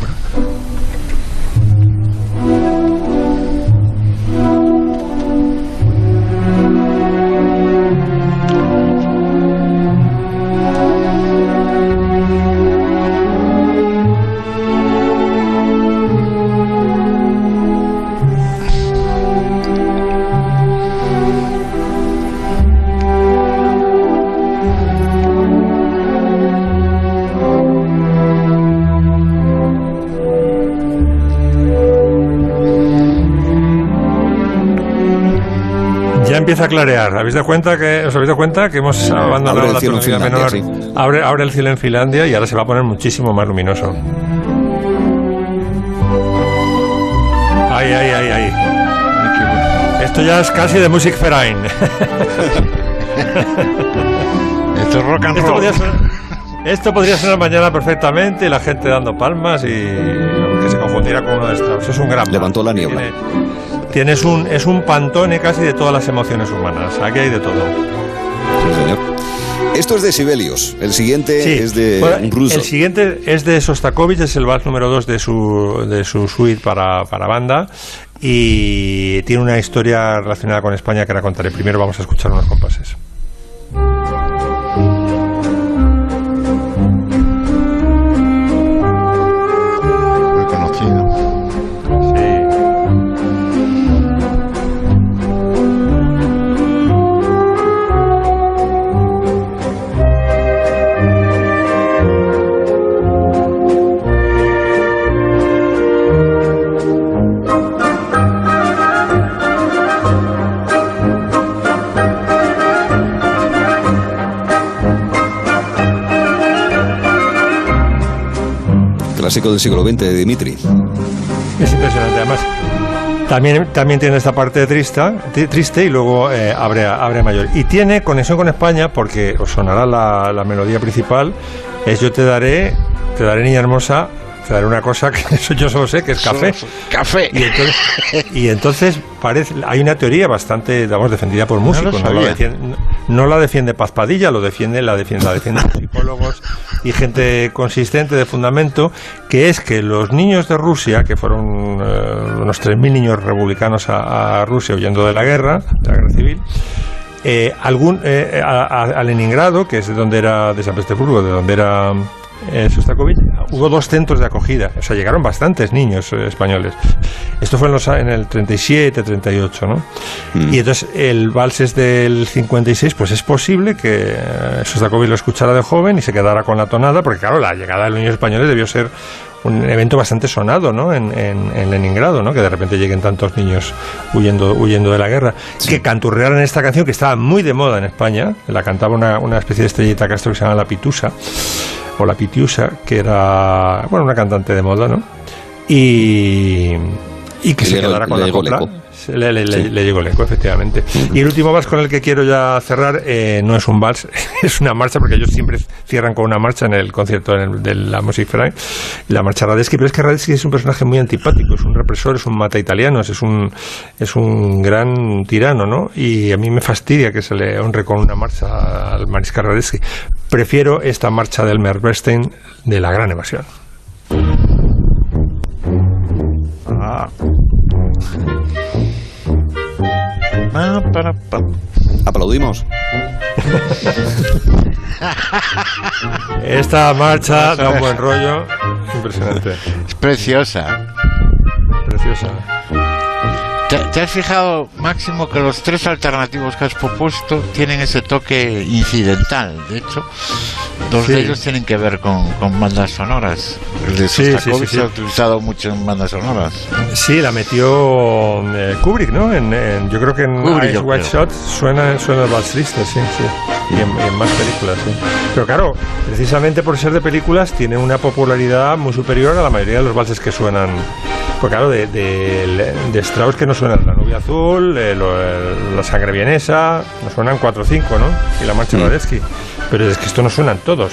empieza a clarear. ¿Habéis dado cuenta que, ¿Os habéis dado cuenta que hemos abandonado Abre la tonalidad menor? Finlandia, Abre, abre el cielo en Finlandia y ahora se va a poner muchísimo más luminoso. Ay, ay, ay, ay. Esto ya es casi de Music Verein. (laughs) Esto es rock and Esto roll. podría ser- Esto podría sonar mañana perfectamente y la gente dando palmas y que se confundirá con uno de Strauss. Es un gran Levantó la niebla. Tiene- Tienes un, es un pantone casi de todas las emociones humanas. Aquí hay de todo. Sí, señor. Esto es de Sibelius. El siguiente es de Bueno, un ruso. El siguiente es de Sostakovich, es el vals número 2 de su, de su suite para, para banda y tiene una historia relacionada con España que la contaré. Primero vamos a escuchar unos del siglo XX de Dimitri. Es impresionante, además. También, también tiene esta parte triste, tri- triste y luego eh, abre, abre mayor. Y tiene conexión con España porque os sonará la, la melodía principal. Es Yo te daré, te daré niña hermosa, te daré una cosa que (laughs) eso yo solo sé que es café. Café. Y entonces, y entonces parece, hay una teoría bastante, digamos, defendida por músicos. No, defiende, no la defiende Paz Padilla, lo defiende, la defiende, la psicólogos (laughs) y gente consistente de fundamento, que es que los niños de Rusia, que fueron eh, unos 3.000 niños republicanos a, a Rusia huyendo de la guerra, de la guerra civil, eh, algún, eh, a, Leningrado, que es de donde era, de San Petersburgo, de donde era eh, hubo dos centros de acogida, o sea, llegaron bastantes niños eh, españoles. Esto fue en, los, en el 37, 38, ¿no? Y entonces el vals es del 56, pues es posible que eh, Shostakovich lo escuchara de joven y se quedara con la tonada, porque claro, la llegada de los niños españoles debió ser un evento bastante sonado ¿no? en, en- en Leningrado, ¿no? que de repente lleguen tantos niños huyendo, huyendo de la guerra, que canturrearan esta canción que estaba muy de moda en España, la cantaba una, una especie de estrellita Castro que se llama La Pitusa, o La Pitiusa, que era bueno, una cantante de moda, ¿no? Y, y que se le- quedara con le la llegó copla. Le, le- Sí. le llegó el eco, efectivamente. Y el último vals con el que quiero ya cerrar eh, no es un vals, (laughs) es una marcha, porque ellos siempre cierran con una marcha en el concierto en el- de la Musikverein, la marcha Radetzky, pero es que Radetzky es un personaje muy antipático, es un represor, es un mata italianos, es un, es un gran tirano, ¿no? Y a mí me fastidia que se le honre con una marcha al mariscal Radetzky. Prefiero esta marcha del Bernstein de la gran evasión. Para, pa. Aplaudimos. Esta marcha da un buen rollo. Impresionante. Es preciosa. Preciosa. ¿Te, te has fijado, Máximo, que los tres alternativos que has propuesto tienen ese toque incidental? De hecho, dos Sí. de ellos tienen que ver con, con bandas sonoras. El de Sí, sí, Sostakovich sí, sí. se ha utilizado mucho en bandas sonoras. Sí, la metió eh, Kubrick, ¿no? En, en- yo creo que en Kubrick, Wide creo. Shot suena, suena el sí, sí. Y en, y en más películas, sí. Pero claro, precisamente por ser de películas, tiene una popularidad muy superior a la mayoría de los valses que suenan. Pues claro, de, de, de Strauss que no suenan La Nubia Azul, eh, lo- el- La Sangre Vienesa, nos suenan cuatro o cinco, ¿no? Y La Marcha. Radetzky. Pero es que esto no suenan todos.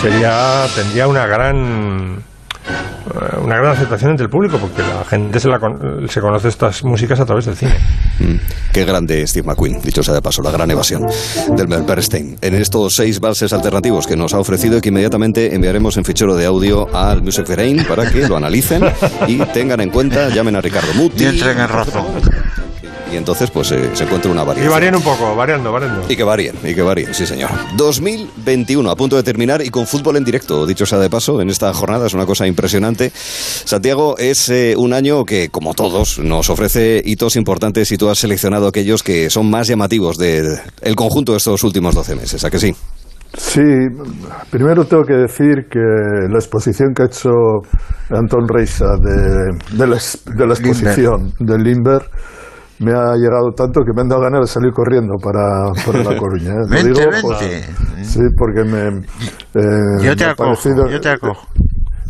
Sería, tendría una gran eh, una gran aceptación entre el público porque la gente se, la con- se conoce estas músicas a través del cine. Mm, Qué grande Steve McQueen, dicho sea de paso, la gran evasión del Mel Bernstein. En estos seis valses alternativos que nos ha ofrecido y que inmediatamente enviaremos en fichero de audio al Music Verein para que lo analicen y tengan en cuenta, llamen a Ricardo Muti. Y entren en razón. Y entonces pues eh, se encuentra una Y variación. varían un poco, variando, variando. Y que varíen, y que varíen, sí señor. 2021, a punto de terminar y con fútbol en directo, dicho sea de paso, en esta jornada es una cosa impresionante. Santiago, es eh, un año que, como todos, nos ofrece hitos importantes y tú has seleccionado aquellos que son más llamativos del el conjunto de estos últimos 12 meses, ¿a que sí? Sí, primero tengo que decir que la exposición que ha hecho Anton Reisa de, de la, de la exposición de Limber me ha llegado tanto que me han dado ganas de salir corriendo para, para La (laughs) Coruña. ¿eh? Vente, digo vente. sí, porque me, eh, Yo te me acojo, parecido- yo te acojo.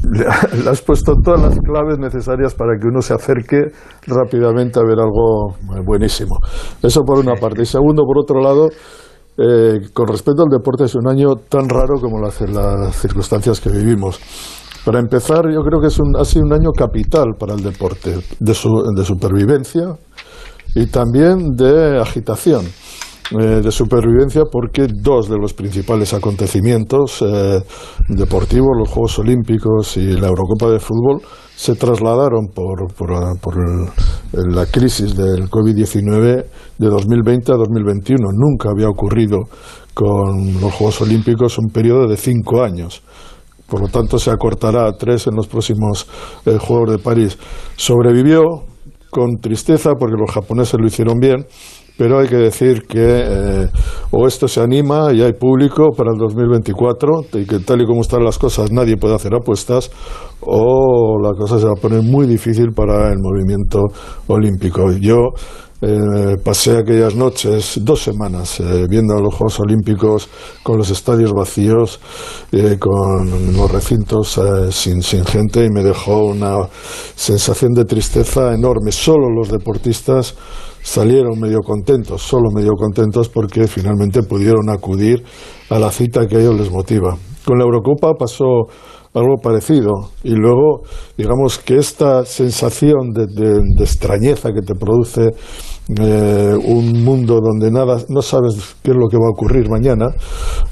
(laughs) le, has puesto todas las claves necesarias para que uno se acerque rápidamente a ver algo buenísimo. Eso por una parte. Y segundo, por otro lado, eh, con respecto al deporte, es un año tan raro como las, las circunstancias que vivimos. Para empezar, yo creo que es un, ha sido un año capital para el deporte, de, su, de supervivencia y también de agitación. eh, de supervivencia porque dos de los principales acontecimientos eh, deportivos, los Juegos Olímpicos y la Eurocopa de Fútbol, se trasladaron por, por, por el- la crisis del COVID-19 de 2020 a 2021. Nunca había ocurrido con los Juegos Olímpicos un periodo de cinco años. Por lo tanto, se acortará a tres en los próximos eh, Juegos de París. Sobrevivió con tristeza porque los japoneses lo hicieron bien, pero hay que decir que eh, o esto se anima y hay público para el 2024 y que tal y como están las cosas nadie puede hacer apuestas o la cosa se va a poner muy difícil para el movimiento olímpico. Yo eh, pasé aquellas noches, dos semanas, eh, viendo los Juegos Olímpicos con los estadios vacíos, eh, con los recintos eh, sin, sin gente y me dejó una sensación de tristeza enorme. Solo los deportistas salieron medio contentos, solo medio contentos porque finalmente pudieron acudir a la cita que a ellos les motiva. Con la Eurocopa pasó algo parecido. Y luego digamos que esta sensación de, de- extrañeza que te produce eh, un mundo donde nada no sabes qué es lo que va a ocurrir mañana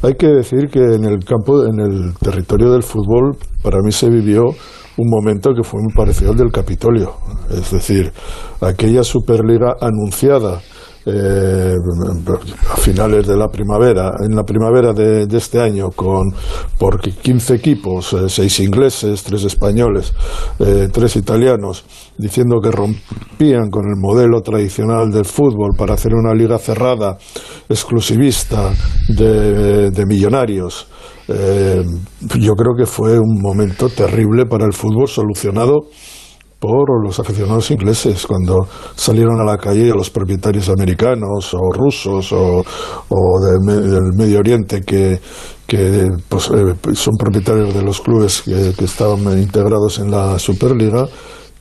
hay que decir que en el campo en el territorio del fútbol para mí se vivió un momento que fue muy parecido al del Capitolio. Es decir aquella Superliga anunciada eh, a finales de la primavera, en la primavera de, este año, con por 15 equipos, eh, seis ingleses, tres españoles, eh, tres italianos, diciendo que rompían con el modelo tradicional del fútbol para hacer una liga cerrada, exclusivista, de, de millonarios. Eh, yo creo que fue un momento terrible para el fútbol solucionado por los aficionados ingleses cuando salieron a la calle a los propietarios americanos o rusos o, o del, del Medio Oriente que, que pues, eh, son propietarios de los clubes que, que estaban integrados en la Superliga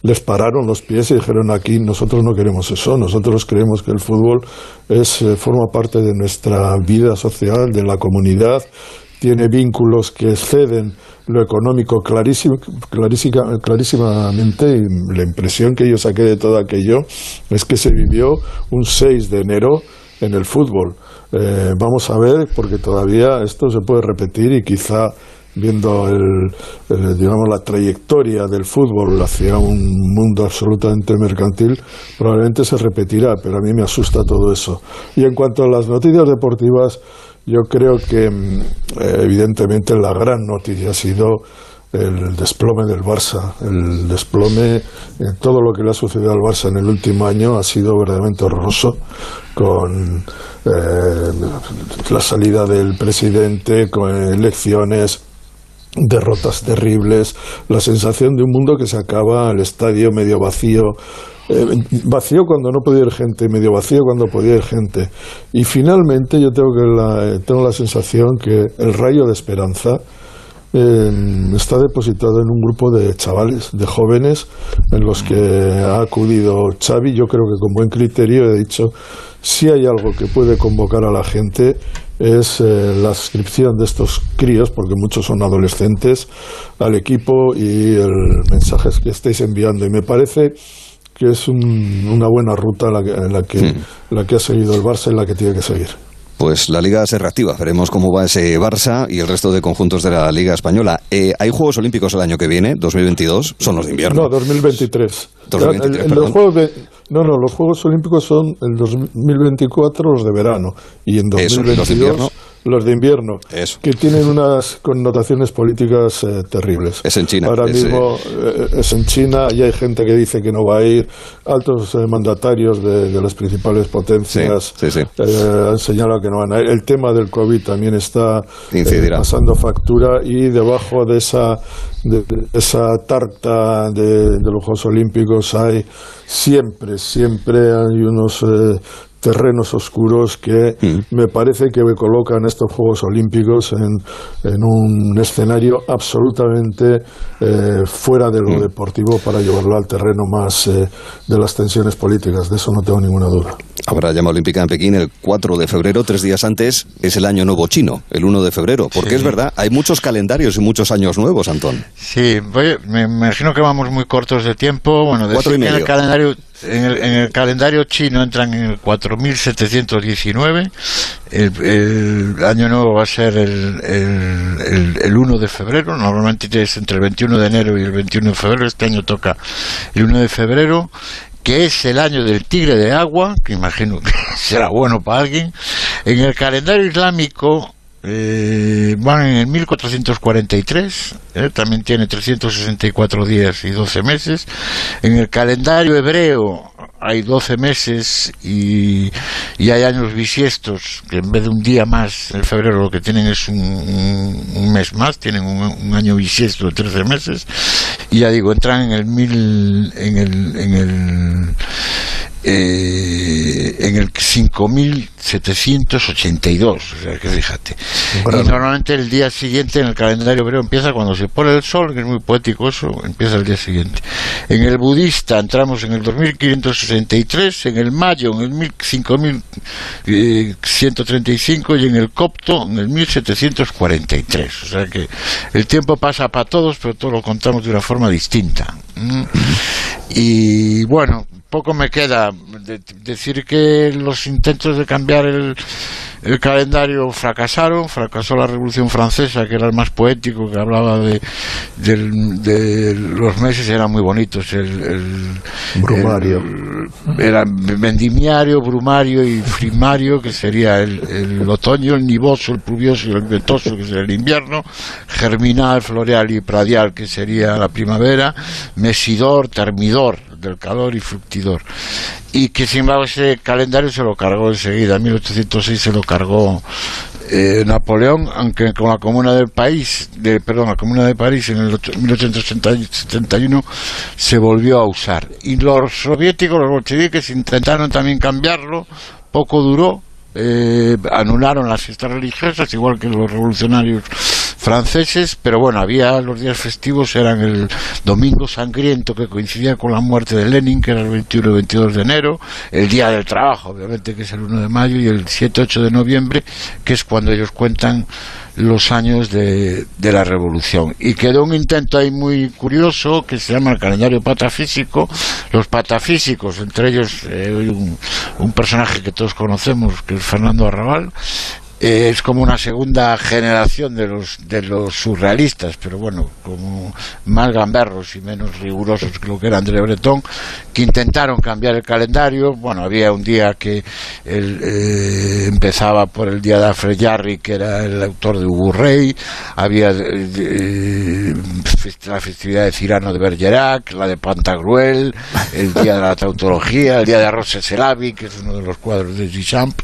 les pararon los pies y dijeron aquí nosotros no queremos eso, nosotros creemos que el fútbol es, eh, forma parte de nuestra vida social, de la comunidad, tiene vínculos que exceden lo económico clarísimo, clarísima- clarísimamente y la impresión que yo saqué de todo aquello es que se vivió un 6 de enero en el fútbol. Eh, vamos a ver, porque todavía esto se puede repetir y quizá viendo el, el, digamos la trayectoria del fútbol hacia un mundo absolutamente mercantil probablemente se repetirá pero a mí me asusta todo eso y en cuanto a las noticias deportivas yo creo que mm, evidentemente la gran noticia ha sido el desplome del Barça, el desplome, todo lo que le ha sucedido al Barça en el último año ha sido verdaderamente horroroso, con eh, la salida del presidente, con elecciones, derrotas terribles, la sensación de un mundo que se acaba, el estadio medio vacío, eh, vacío cuando no podía ir gente, medio vacío cuando podía ir gente. Y finalmente yo tengo, que la, tengo la sensación que el rayo de esperanza eh, está depositado en un grupo de chavales, de jóvenes, en los que ha acudido Xavi. Yo creo que con buen criterio he dicho, si hay algo que puede convocar a la gente es eh, la inscripción de estos críos, porque muchos son adolescentes, al equipo y el mensaje que estáis enviando. Y me parece que es un- una buena ruta la que, la, que, la que ha seguido el Barça y la que tiene que seguir. Pues la liga se reactiva, veremos cómo va ese Barça y el resto de conjuntos de la liga española. Eh, ¿Hay Juegos Olímpicos el año que viene, 2022? Son los de invierno. No, 2023. 2023, El- el- perdón. los Juegos de- no, no, los Juegos Olímpicos son el 2024 los de verano y en Eso, 2022 los de invierno. Los de invierno, que tienen unas connotaciones políticas eh, terribles. Es en China. Ahora es, mismo eh, es en China y hay gente que dice que no va a ir. Altos eh, mandatarios de, de las principales potencias eh, han señalado que no van a ir. El tema del COVID también está eh, pasando factura y debajo de esa, de, de esa tarta de, de los Juegos Olímpicos hay siempre, siempre hay unos eh, terrenos oscuros que Mm. me parece que me colocan estos Juegos Olímpicos en, en un escenario absolutamente eh, fuera de Mm. lo deportivo para llevarlo al terreno más eh, de las tensiones políticas. De eso no tengo ninguna duda. Habrá llama olímpica en Pekín el 4 de febrero, tres días antes es el año nuevo chino, el 1 de febrero. Porque es verdad, hay muchos calendarios y muchos años nuevos, Antón. Sí, voy- me imagino que vamos muy cortos de tiempo. Bueno, Cuatro decir y en el medio. calendario en el, en el calendario chino entran en el 4719. El, el año nuevo va a ser el, el, el- el 1 de febrero. Normalmente es entre el 21 de enero y el 21 de febrero. Este año toca el 1 de febrero que es el año del tigre de agua, que imagino (laughs) que será bueno para alguien. En el calendario islámico eh, van en el 1443, eh, también tiene 364 días y 12 meses. En el calendario hebreo hay 12 meses y, y hay años bisiestos, que en vez de un día más en febrero lo que tienen es un, un- mes más, tienen un, año bisiesto de 13 meses. Y ya digo, entran en el mil, en el eh, en el 5782, o sea que fíjate. Bueno. Y normalmente el día siguiente en el calendario hebreo empieza cuando se pone el sol, que es muy poético eso, empieza el día siguiente. En el budista entramos en el 2563, en el mayo en el 1000 5135 y en el copto en el 1743. O sea que el tiempo pasa para todos, pero todos lo contamos de una forma distinta. ¿m? Y bueno, poco me queda de- decir que los intentos de cambiar el, el calendario fracasaron, fracasó la Revolución Francesa, que era el más poético, que hablaba de, los meses, eran muy bonitos. El, el- Brumario. el- era vendimiario, brumario y frimario, que sería el, el otoño, el nivoso, el pluvioso y el ventoso, que sería el invierno, germinal, floreal y pradial, que sería la primavera, mesidor, termidor, del calor y fructidor. Y que sin embargo ese calendario se lo cargó enseguida, en 1806 se lo cargó eh, Napoleón, aunque con la Comuna del País, de, perdón, la Comuna de París en el ocho- 1871 se volvió a usar. Y los soviéticos, los bolcheviques, intentaron también cambiarlo, poco duró, eh, anularon las fiestas religiosas, igual que los revolucionarios franceses, pero bueno, había los días festivos, eran el Domingo Sangriento, que coincidía con la muerte de Lenin, que era el 21 y 22 de enero, el Día del Trabajo, obviamente, que es el 1 de mayo, y el 7-8 de noviembre, que es cuando ellos cuentan los años de, de la revolución. Y quedó un intento ahí muy curioso que se llama el calendario patafísico. Los patafísicos, entre ellos eh, un, un personaje que todos conocemos, que es Fernando Arrabal, es como una segunda generación de los de los surrealistas, pero bueno, como más gamberros y menos rigurosos que lo que era André Breton, que intentaron cambiar el calendario. Bueno, había un día que el, eh, empezaba por el día de Alfred Jarry, que era el autor de Ubu Rey, había eh, la festividad de Cirano de Bergerac, la de Pantagruel, el día de la tautología, el día de Rosseselavi, que es uno de los cuadros de Duchamp.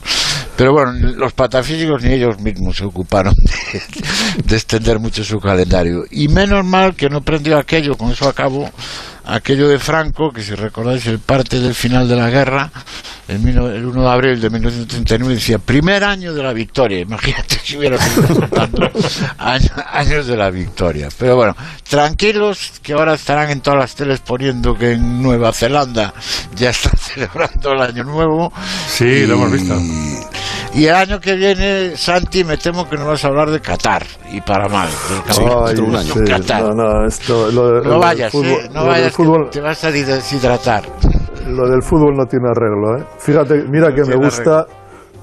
Pero bueno, los patafísicos ni ellos mismos se ocuparon de, de extender mucho su calendario. Y menos mal que no prendió aquello, con eso acabo, aquello de Franco, que si recordáis el parte del final de la guerra, el, mil- el 1 de abril de 1939 decía, primer año de la victoria. Imagínate si hubiera sido contando años, años de la victoria. Pero bueno, tranquilos, que ahora estarán en todas las teles poniendo que en Nueva Zelanda ya están (laughs) celebrando el año nuevo. Sí, lo hemos visto. Y el año que viene, Santi, me temo que nos vas a hablar de Qatar, y para mal. sí, Qatar. no, no, esto, lo, No vayas, fútbol- eh, no vayas, que te vas a deshidratar. lo del fútbol no tiene arreglo, ¿eh? Fíjate, mira que me gusta,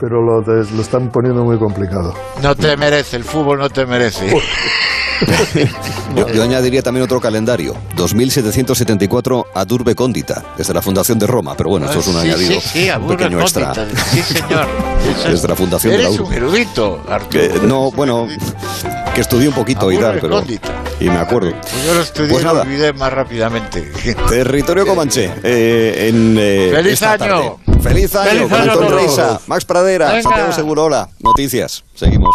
pero lo, lo están poniendo muy complicado. No te merece, el fútbol no te merece. Yo, yo añadiría también otro calendario, 2774 Adurbe Condita, desde la Fundación de Roma, pero bueno, esto es un Ah, Sí, añadido, sí, sí, pequeño extra. Sí, señor. (laughs) Desde la Fundación de la Eres Urbe. un erudito. Eh, no, bueno, que estudié un poquito y tal, pero... Condita. Y me acuerdo. Pues yo lo estudié Pues y lo olvidé más rápidamente. (laughs) Territorio Comanche, eh, en eh, ¡Feliz año! tarde. ¡Feliz año! ¡Feliz con año a todos! Reisa, Max Pradera. Santiago Segurola. Noticias, seguimos.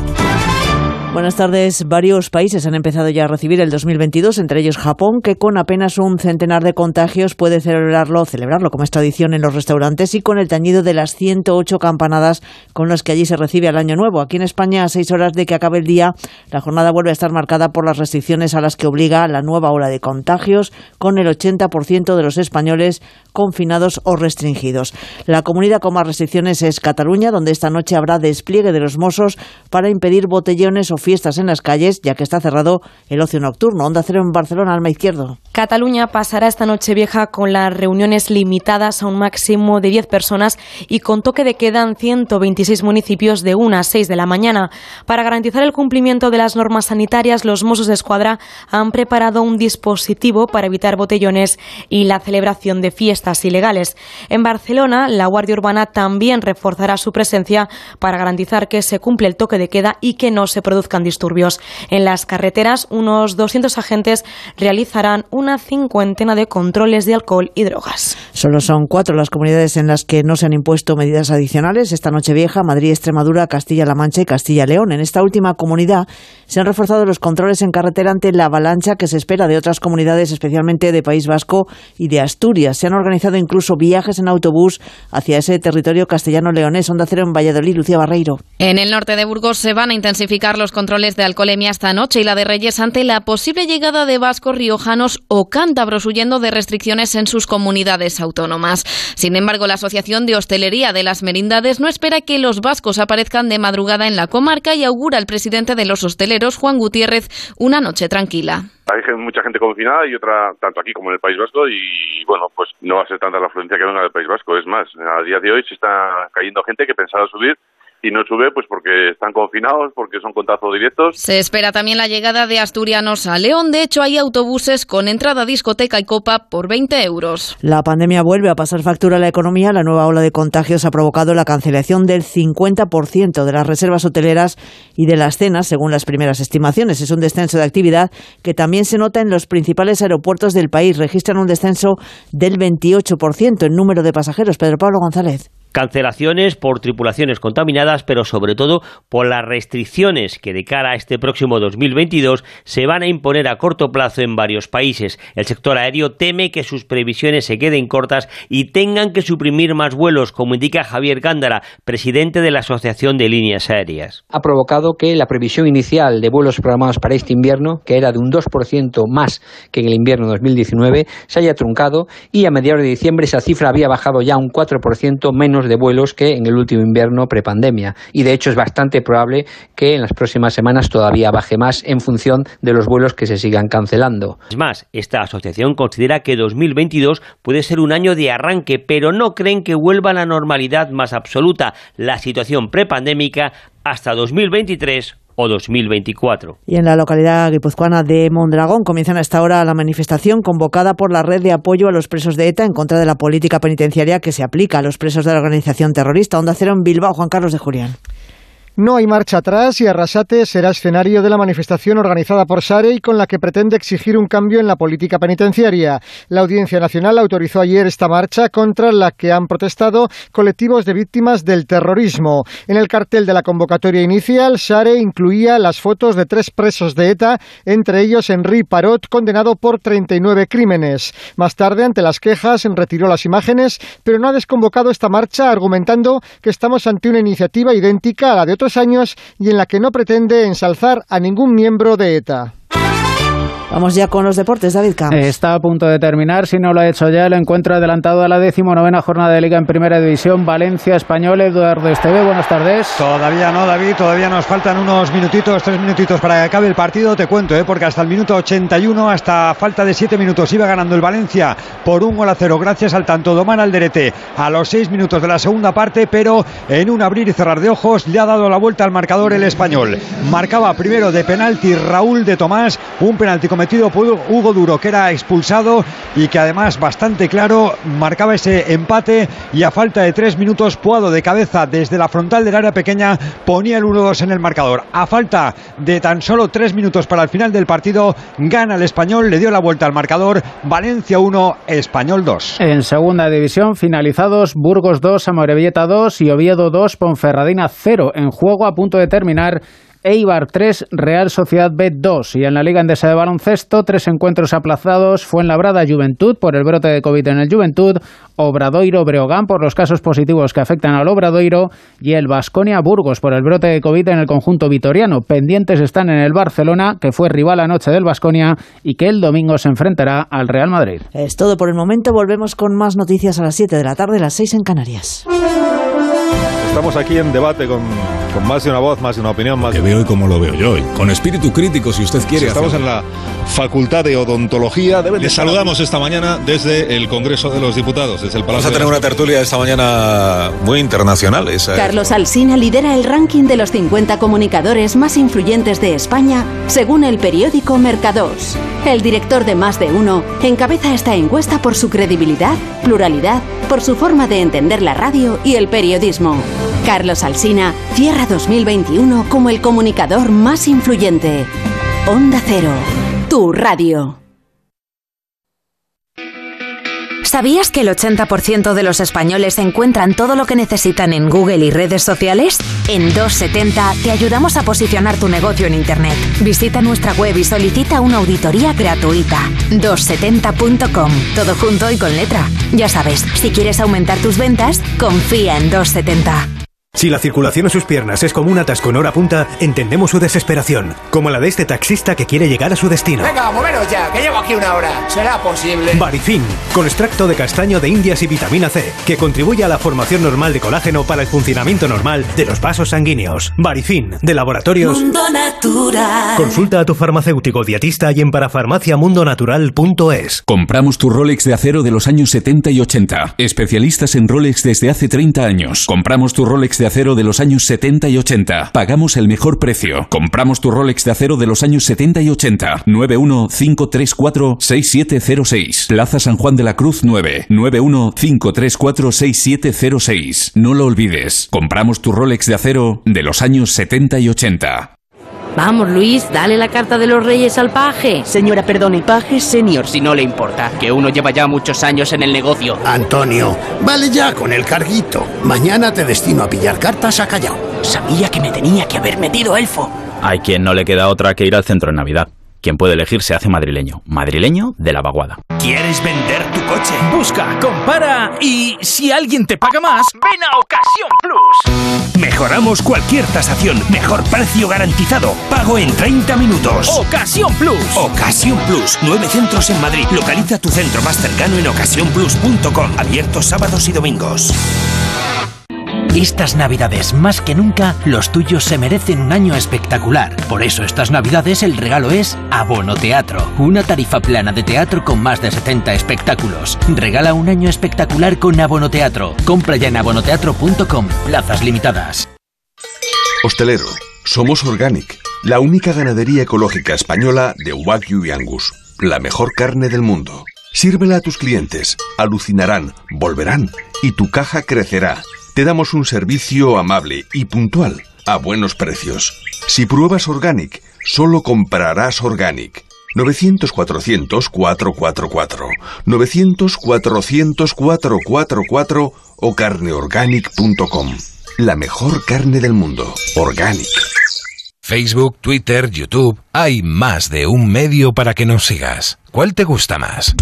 Buenas tardes. Varios países han empezado ya a recibir el 2022, entre ellos Japón, que con apenas un centenar de contagios puede celebrarlo, celebrarlo como es tradición en los restaurantes y con el tañido de las 108 campanadas con las que allí se recibe el año nuevo. Aquí en España, a seis horas de que acabe el día, la jornada vuelve a estar marcada por las restricciones a las que obliga la nueva ola de contagios, con el 80% de los españoles confinados o restringidos. La comunidad con más restricciones es Cataluña, donde esta noche habrá despliegue de los Mossos para impedir botellones o fiestas en las calles, ya que está cerrado el ocio nocturno. Onda Cero en Barcelona, Alma Izquierdo. Cataluña pasará esta noche vieja con las reuniones limitadas a un máximo de 10 personas y con toque de queda en 126 municipios de 1 a 6 de la mañana. Para garantizar el cumplimiento de las normas sanitarias, los Mossos de Escuadra han preparado un dispositivo para evitar botellones y la celebración de fiestas ilegales. En Barcelona, la Guardia Urbana también reforzará su presencia para garantizar que se cumple el toque de queda y que no se produzcan disturbios. En las carreteras, unos 200 agentes realizarán una cincuentena de controles de alcohol y drogas. Solo son cuatro las comunidades en las que no se han impuesto medidas adicionales esta noche vieja, Madrid, Extremadura, Castilla-La Mancha y Castilla-León. En esta última comunidad se han reforzado los controles en carretera ante la avalancha que se espera de otras comunidades, especialmente de País Vasco y de Asturias. Se han organizado incluso viajes en autobús hacia ese territorio castellano-leonés. Onda Cero en Valladolid, Lucía Barreiro. En el norte de Burgos se van a intensificar los controles de alcoholemia esta noche y la de Reyes ante la posible llegada de vascos, riojanos o cántabros huyendo de restricciones en sus comunidades autónomas. Sin embargo, la Asociación de Hostelería de las Merindades no espera que los vascos aparezcan de madrugada en la comarca y augura al presidente de los hosteleros, Juan Gutiérrez, una noche tranquila. Hay mucha gente confinada y otra tanto aquí como en el País Vasco y bueno, pues no va a ser tanta la afluencia que venga del País Vasco. Es más, a día de hoy se está cayendo gente que pensaba subir y no sube pues porque están confinados, porque son contactos directos. Se espera también la llegada de asturianos a León. De hecho, hay autobuses con entrada discoteca y copa por 20 euros. La pandemia vuelve a pasar factura a la economía. La nueva ola de contagios ha provocado la cancelación del 50% de las reservas hoteleras y de las cenas, según las primeras estimaciones. Es un descenso de actividad que también se nota en los principales aeropuertos del país. Registran un descenso del 28% en número de pasajeros. Pedro Pablo González cancelaciones por tripulaciones contaminadas, pero sobre todo por las restricciones que de cara a este próximo 2022 se van a imponer a corto plazo en varios países. El sector aéreo teme que sus previsiones se queden cortas y tengan que suprimir más vuelos, como indica Javier Gándara, presidente de la Asociación de Líneas Aéreas. Ha provocado que la previsión inicial de vuelos programados para este invierno, que era de un 2% más que en el invierno 2019, se haya truncado y a mediados de diciembre esa cifra había bajado ya un 4% menos de vuelos que en el último invierno prepandemia. Y de hecho es bastante probable que en las próximas semanas todavía baje más en función de los vuelos que se sigan cancelando. Es más, esta asociación considera que 2022 puede ser un año de arranque, pero no creen que vuelva a la normalidad más absoluta, la situación prepandémica, hasta 2023 o 2024. Y en la localidad guipuzcoana de Mondragón comienzan a esta hora la manifestación convocada por la red de apoyo a los presos de ETA en contra de la política penitenciaria que se aplica a los presos de la organización terrorista. Onda Cero en Bilbao, Juan Carlos de Julián. No hay marcha atrás y Arrasate será escenario de la manifestación organizada por Sare y con la que pretende exigir un cambio en la política penitenciaria. La Audiencia Nacional autorizó ayer esta marcha contra la que han protestado colectivos de víctimas del terrorismo. En el cartel de la convocatoria inicial, Sare incluía las fotos de tres presos de ETA, entre ellos Henri Parot, condenado por 39 crímenes. Más tarde, ante las quejas, retiró las imágenes, pero no ha desconvocado esta marcha argumentando que estamos ante una iniciativa idéntica a la de años y en la que no pretende ensalzar a ningún miembro de ETA. Vamos ya con los deportes, David Camps. Está a punto de terminar, si no lo ha hecho ya, el encuentro adelantado a la decimonovena jornada de Liga en Primera División, Valencia Español, Eduardo Esteve, buenas tardes. Todavía no, David, todavía nos faltan unos minutitos, tres minutitos para que acabe el partido, te cuento, ¿eh? porque hasta el minuto 81, hasta falta de siete minutos, iba ganando el Valencia por un gol a cero, gracias al tanto Domán Alderete a los seis minutos de la segunda parte, pero en un abrir y cerrar de ojos le ha dado la vuelta al marcador el español. Marcaba primero de penalti Raúl de Tomás, un penalti metido por Hugo Duro, que era expulsado y que además bastante claro marcaba ese empate y a falta de tres minutos Puado de cabeza desde la frontal del área pequeña ponía el 1-2 en el marcador. A falta de tan solo tres minutos para el final del partido gana el español, le dio la vuelta al marcador Valencia 1, Español 2. En segunda división finalizados Burgos 2, Amorebieta 2 y Oviedo 2, Ponferradina 0 en juego a punto de terminar Eibar 3, Real Sociedad B 2. Y en la Liga Endesa de Baloncesto, tres encuentros aplazados. Fue en Labrada Juventud por el brote de COVID en el Juventud, Obradoiro Breogán por los casos positivos que afectan al Obradoiro y el Vasconia Burgos por el brote de COVID en el conjunto vitoriano. Pendientes están en el Barcelona, que fue rival anoche del Vasconia y que el domingo se enfrentará al Real Madrid. Es todo por el momento. Volvemos con más noticias a las 7 de la tarde, las 6 en Canarias. Estamos aquí en debate con, con más de una voz, más de una opinión, más que veo y como lo veo yo, con espíritu crítico, si usted quiere. estamos en la Facultad de Odontología. Les saludamos esta mañana desde el Congreso de los Diputados, desde el Palacio. Vamos a tener una tertulia esta mañana muy internacional. Esa Carlos Alsina lidera el ranking de los 50 comunicadores más influyentes de España, según el periódico Mercados. El director de Más de Uno encabeza esta encuesta por su credibilidad, pluralidad, por su forma de entender la radio y el periodismo. Carlos Alsina cierra 2021 como el comunicador más influyente. Onda Cero, tu radio. ¿Sabías que el 80% de los españoles encuentran todo lo que necesitan en Google y redes sociales? En 270 te ayudamos a posicionar tu negocio en Internet. Visita nuestra web y solicita una auditoría gratuita. 270.com. Todo junto y con letra. Ya sabes, si quieres aumentar tus ventas, confía en 270. Si la circulación en sus piernas es como un atasco en hora punta, entendemos su desesperación, como la de este taxista que quiere llegar a su destino. Venga, moveros ya, que llevo aquí una hora. ¿Será posible? Barifin, con extracto de castaño de indias y vitamina C, que contribuye a la formación normal de colágeno para el funcionamiento normal de los vasos sanguíneos. Barifin, de laboratorios. Mundo Natural. Consulta a tu farmacéutico dietista y en parafarmaciamundonatural.es. Compramos tu Rolex de acero de los años 70 y 80. Especialistas en Rolex desde hace 30 años. Compramos tu Rolex de acero de los años 70 y 80. Pagamos el mejor precio. Compramos tu Rolex de acero de los años 70 y 80. 915346706. Plaza San Juan de la Cruz 9. 915346706. No lo olvides. Compramos tu Rolex de acero de los años 70 y 80. Vamos, Luis, dale la carta de los reyes al paje. Señora, perdone, paje senior, si no le importa, que uno lleva ya muchos años en el negocio. Antonio, vale ya con el carguito. Mañana te destino a pillar cartas a Callao. Sabía que me tenía que haber metido elfo. Hay quien no le queda otra que ir al centro en Navidad. Quien puede elegir se hace madrileño. Madrileño de la vaguada. ¿Quieres vender tu coche? Busca, compara y si alguien te paga más, ven a Ocasión Plus. Mejoramos cualquier tasación. Mejor precio garantizado. Pago en 30 minutos. Ocasión Plus. Ocasión Plus. Nueve centros en Madrid. Localiza tu centro más cercano en ocasiónplus.com. Abiertos sábados y domingos. Estas navidades, más que nunca, los tuyos se merecen un año espectacular. Por eso estas navidades el regalo es Abono Teatro, una tarifa plana de teatro con más de 70 espectáculos. Regala un año espectacular con Abono Teatro. Compra ya en abonoteatro.com, plazas limitadas. Hostelero, somos Organic, la única ganadería ecológica española de Wagyu y Angus, la mejor carne del mundo. Sírvela a tus clientes, alucinarán, volverán y tu caja crecerá. Te damos un servicio amable y puntual, a buenos precios. Si pruebas Organic, solo comprarás Organic. 900-400-444, 900-400-444 o carneorganic.com. La mejor carne del mundo, Organic. Facebook, Twitter, YouTube, hay más de un medio para que nos sigas. ¿Cuál te gusta más?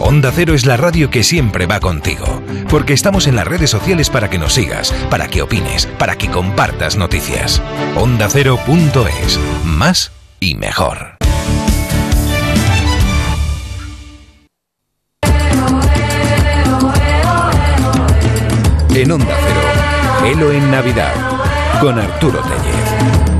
Onda Cero es la radio que siempre va contigo, porque estamos en las redes sociales para que nos sigas, para que opines, para que compartas noticias. OndaCero.es, más y mejor. En Onda Cero, Gelo en Navidad, con Arturo Tellez.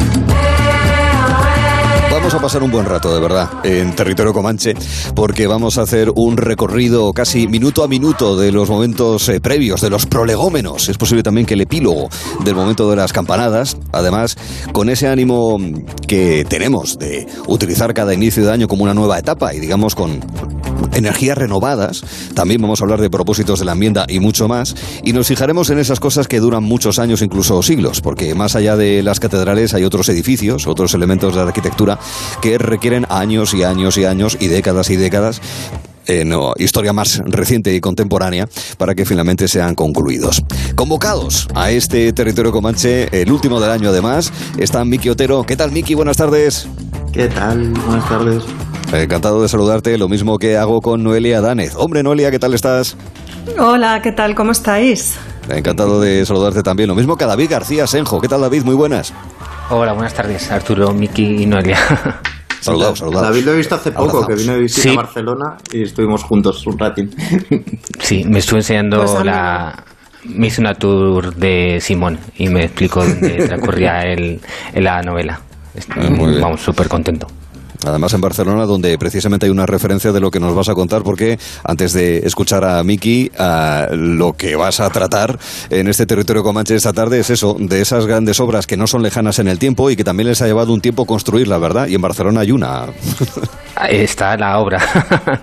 Vamos a pasar un buen rato, de verdad, en territorio comanche, porque vamos a hacer un recorrido casi minuto a minuto de los momentos eh, previos, de los prolegómenos. Es posible también que el epílogo del momento de las campanadas, además, con ese ánimo que tenemos de utilizar cada inicio de año como una nueva etapa y, digamos, con energías renovadas. También vamos a hablar de propósitos de la enmienda y mucho más. Y nos fijaremos en esas cosas que duran muchos años, incluso siglos, porque más allá de las catedrales hay otros edificios, otros elementos de arquitectura que requieren años y años y años y décadas y décadas eh, no, historia más reciente y contemporánea para que finalmente sean concluidos. Convocados a este territorio comanche, el último del año además, está Miki Otero. ¿Qué tal, Miki? Buenas tardes. ¿Qué tal? Buenas tardes. Encantado de saludarte, lo mismo que hago con Noelia Danez. Hombre, Noelia, ¿qué tal estás? Hola, ¿qué tal? ¿Cómo estáis? Encantado de saludarte también. Lo mismo que a David García Senjo. ¿Qué tal, David? Muy buenas. Hola, buenas tardes, Arturo, Miki y Noelia. (laughs) Saludados, saludados. David lo he visto hace poco, que vino de visita Sí. a Barcelona y estuvimos juntos un ratín. (laughs) Sí, me estuve enseñando Pues la... Me hice una tour de Simón y me explicó dónde (laughs) transcurría el, la novela. Ah, muy. Vamos, súper contento. Además en Barcelona, donde precisamente hay una referencia de lo que nos vas a contar, porque antes de escuchar a Miki, a lo que vas a tratar en este territorio comanche esta tarde es eso, de esas grandes obras que no son lejanas en el tiempo y que también les ha llevado un tiempo construirlas, ¿verdad? Y en Barcelona hay una. Está la obra.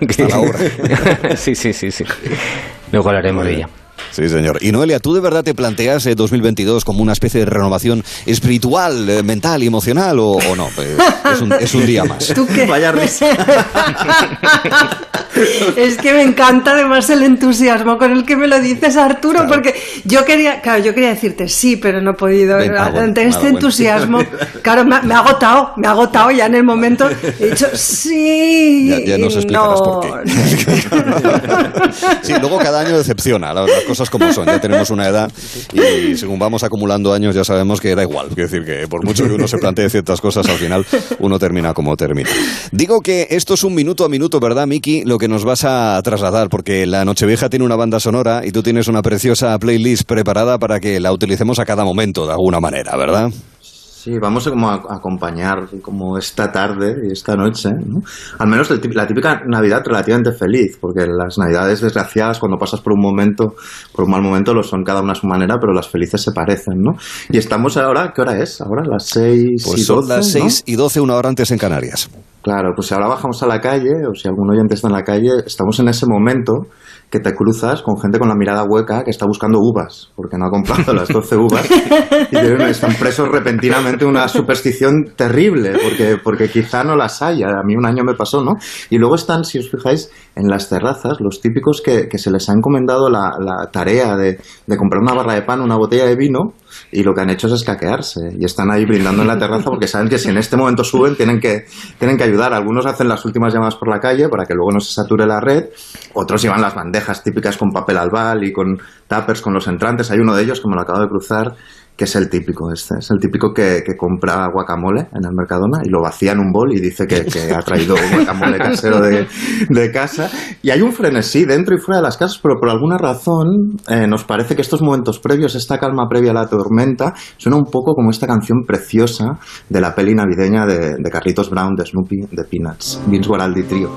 Está la obra. (laughs) sí, sí, sí, sí. Luego hablaremos de ella. Sí, señor. Y Noelia, ¿tú de verdad te planteas 2022 como una especie de renovación espiritual, mental y emocional o, no? Es un, es un, día más. ¿Tú qué? Vaya risa. (laughs) es que me encanta además el entusiasmo con el que me lo dices, Arturo, porque yo quería, claro, yo quería decirte sí, pero no he podido. Ah, ante este entusiasmo, claro, me, ha agotado, me ha agotado ya en el momento. He dicho sí. Ya, nos explicarás por qué. (laughs) sí, luego cada año decepciona, las cosas como son. Ya tenemos una edad y según vamos acumulando años ya sabemos que da igual. Es decir, que por mucho que uno se plantee ciertas cosas, al final uno termina como termina. Digo que esto es un minuto a minuto, ¿verdad, Miki? Lo que nos vas a trasladar, porque la Nochevieja tiene una banda sonora y tú tienes una preciosa playlist preparada para que la utilicemos a cada momento, de alguna manera, ¿verdad? Sí, vamos a, como a, acompañar como esta tarde y esta noche, al menos la típica Navidad relativamente feliz, porque las Navidades desgraciadas cuando pasas por un momento, por un mal momento, lo son cada una a su manera, pero las felices se parecen, ¿no? Y estamos ahora, ¿qué hora es? Ahora las seis pues y son las seis y doce, una hora antes en Canarias. Claro, pues si ahora bajamos a la calle, o si algún oyente está en la calle, estamos en ese momento que te cruzas con gente con la mirada hueca que está buscando uvas, porque no ha comprado las 12 uvas y están presos repentinamente una superstición terrible, porque, porque quizá no las haya. A mí un año me pasó, ¿no? Y luego están, si os fijáis, en las terrazas, los típicos que, se les ha encomendado la, la tarea de, de comprar una barra de pan, una botella de vino, y lo que han hecho es escaquearse y están ahí brindando en la terraza porque saben que si en este momento suben tienen que, tienen que ayudar. Algunos hacen las últimas llamadas por la calle para que luego no se sature la red, otros llevan las bandejas típicas con papel albal y con tuppers con los entrantes. Hay uno de ellos que me lo acabo de cruzar que es el típico este, es el típico que, que, compra guacamole en el Mercadona y lo vacía en un bol y dice que, que ha traído guacamole casero de, de, casa. Y hay un frenesí dentro y fuera de las casas, pero por alguna razón eh, nos parece que estos momentos previos, esta calma previa a la tormenta, suena un poco como esta canción preciosa de la peli navideña de, de Carlitos Brown, de Snoopy, de Peanuts, Vince Guaraldi Trio.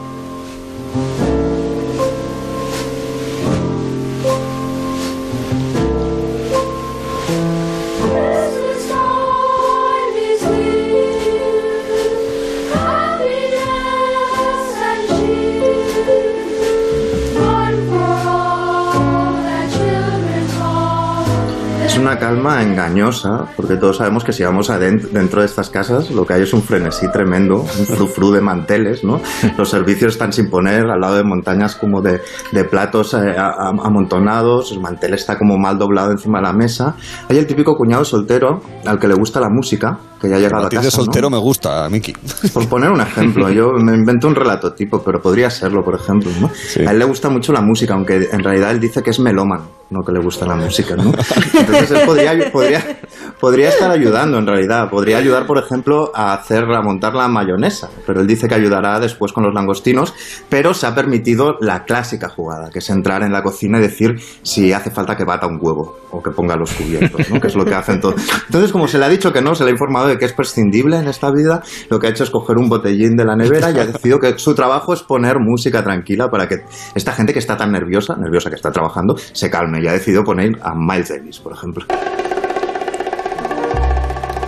Calma engañosa, porque todos sabemos que si vamos adentro, dentro de estas casas, lo que hay es un frenesí tremendo, un frufru de manteles, ¿no? (laughs) Los servicios están sin poner, al lado de montañas como de, de platos eh, amontonados, el mantel está como mal doblado encima de la mesa. Hay el típico cuñado soltero al que le gusta la música, que ya ha llegado a, casa. de soltero me gusta, Miki. (laughs) Por poner un ejemplo, yo me invento un relato tipo, pero podría serlo, por ejemplo, ¿no? A él le gusta mucho la música, aunque en realidad él dice que es melómano, no que le gusta la música, ¿no? (laughs) Entonces él podría, podría, podría estar ayudando, en realidad. Podría ayudar, por ejemplo, a hacer, a montar la mayonesa, pero él dice que ayudará después con los langostinos, pero se ha permitido la clásica jugada, que es entrar en la cocina y decir si hace falta que bata un huevo o que ponga los cubiertos, ¿no? Que es lo que hacen todos. Entonces, como se le ha dicho que no, se le ha informado de que es prescindible en esta vida, lo que ha hecho es coger un botellín de la nevera y ha decidido que su trabajo es poner música tranquila para que esta gente que está tan nerviosa, nerviosa que está trabajando, se calme y ha decidido poner a Miles Davis, por ejemplo.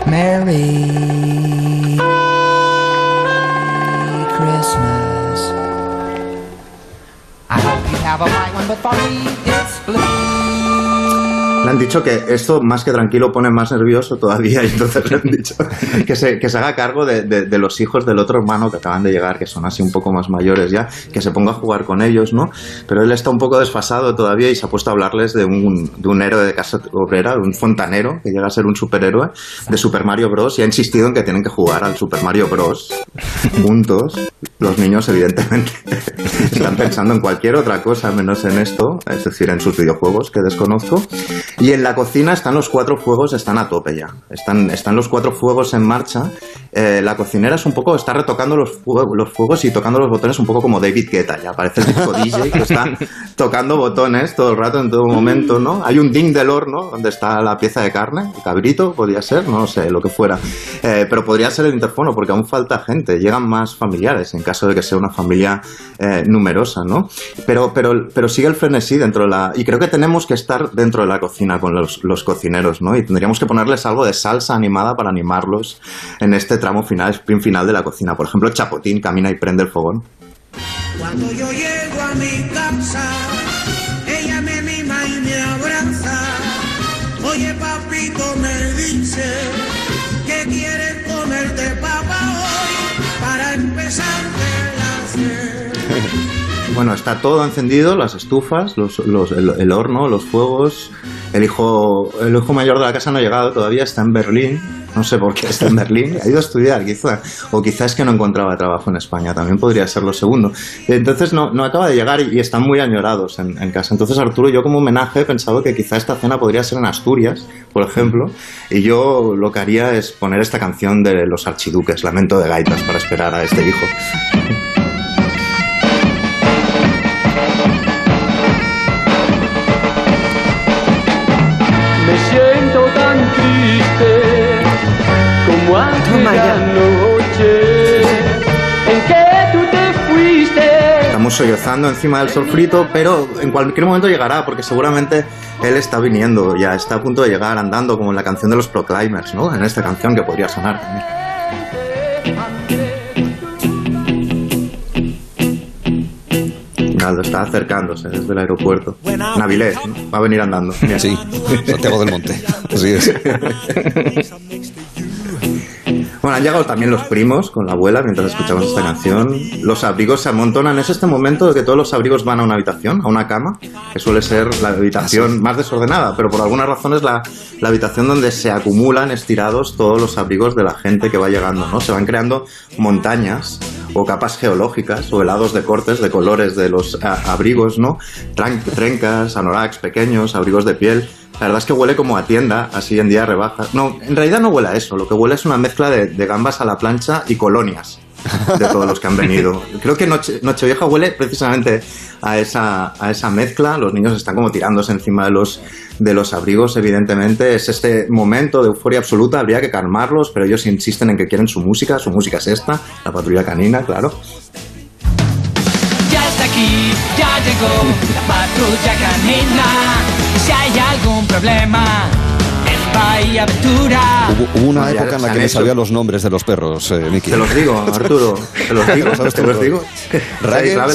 Merry Christmas. I hope you have a white one, but for me it's blue. Le han dicho que esto, más que tranquilo, pone más nervioso todavía. Y entonces le han dicho que se, que se haga cargo de, de, los hijos del otro hermano que acaban de llegar, que son así un poco más mayores ya, que se ponga a jugar con ellos, ¿no? Pero él está un poco desfasado todavía y se ha puesto a hablarles de un, de un héroe de casa obrera, un fontanero, que llega a ser un superhéroe de Super Mario Bros. Y ha insistido en que tienen que jugar al Super Mario Bros. juntos. Los niños, evidentemente, (laughs) están pensando en cualquier otra cosa menos en esto, es decir, en sus videojuegos que desconozco. Y en la cocina están los cuatro fuegos, están a tope ya. Están, están los cuatro fuegos en marcha. Eh, la cocinera es un poco, está retocando los, fuegos, los fuegos y tocando los botones un poco como David Guetta. Ya parece el disco DJ que está (laughs) tocando botones todo el rato, en todo momento, ¿no? Hay un ding del horno donde está la pieza de carne, el cabrito, podría ser, no sé, lo que fuera. Eh, pero podría ser el interfono porque aún falta gente. Llegan más familiares en caso de que sea una familia eh, numerosa, ¿no? Pero, pero, pero sigue el frenesí dentro de la... Y creo que tenemos que estar dentro de la cocina con los, los, cocineros, ¿no? Y tendríamos que ponerles algo de salsa animada para animarlos en este tramo final, sprint final de la cocina. Por ejemplo, Chapotín camina y prende el fogón. Cuando yo llego a mi casa, Bueno, está todo encendido, las estufas, el, horno, los fuegos. El hijo, el hijo mayor de la casa no ha llegado todavía, está en Berlín. No sé por qué está en Berlín. Ha ido a estudiar, quizá. O quizás que no encontraba trabajo en España. También podría ser lo segundo. Entonces no, no acaba de llegar y, están muy añorados en, en, casa. Entonces Arturo, yo como homenaje he pensado que quizá esta cena podría ser en Asturias, por ejemplo. Y yo lo que haría es poner esta canción de los archiduques, Lamento de Gaitas, para esperar a este hijo. Sollozando encima del solfrito, pero en cualquier momento llegará, porque seguramente él está viniendo, ya está a punto de llegar andando, como en la canción de los Proclaimers, ¿no? En esta canción que podría sonar también. Ronaldo está acercándose desde el aeropuerto. Navilés, ¿no? va a venir andando. Sí, Santiago del Monte. Así es. (laughs) Bueno, han llegado también los primos con la abuela mientras escuchamos esta canción. Los abrigos se amontonan. Es este momento de que todos los abrigos van a una habitación, a una cama, que suele ser la habitación más desordenada, pero por alguna razón es la, habitación donde se acumulan estirados todos los abrigos de la gente que va llegando, ¿no? Se van creando montañas o capas geológicas o helados de cortes de colores de los abrigos, ¿no? Trencas, anoraks pequeños, abrigos de piel. La verdad es que huele como a tienda, así en día rebajas. No, en realidad no huele a eso. Lo que huele es una mezcla de, de gambas a la plancha y colonias de todos los que han venido. (laughs) Creo que Noche, Nochevieja huele precisamente a esa, a esa mezcla. Los niños están como tirándose encima de los, de los abrigos, evidentemente. Es este momento de euforia absoluta, habría que calmarlos, pero ellos insisten en que quieren su música. Su música es esta, la patrulla canina, claro. Ya está aquí, ya llegó la patrulla canina. Si hay algún problema, Aventura. Hubo, hubo una época en la que me sabía los nombres de los perros, eh, Miki. Te los digo, Arturo. Te los digo, (laughs) ¿Sabes te los digo.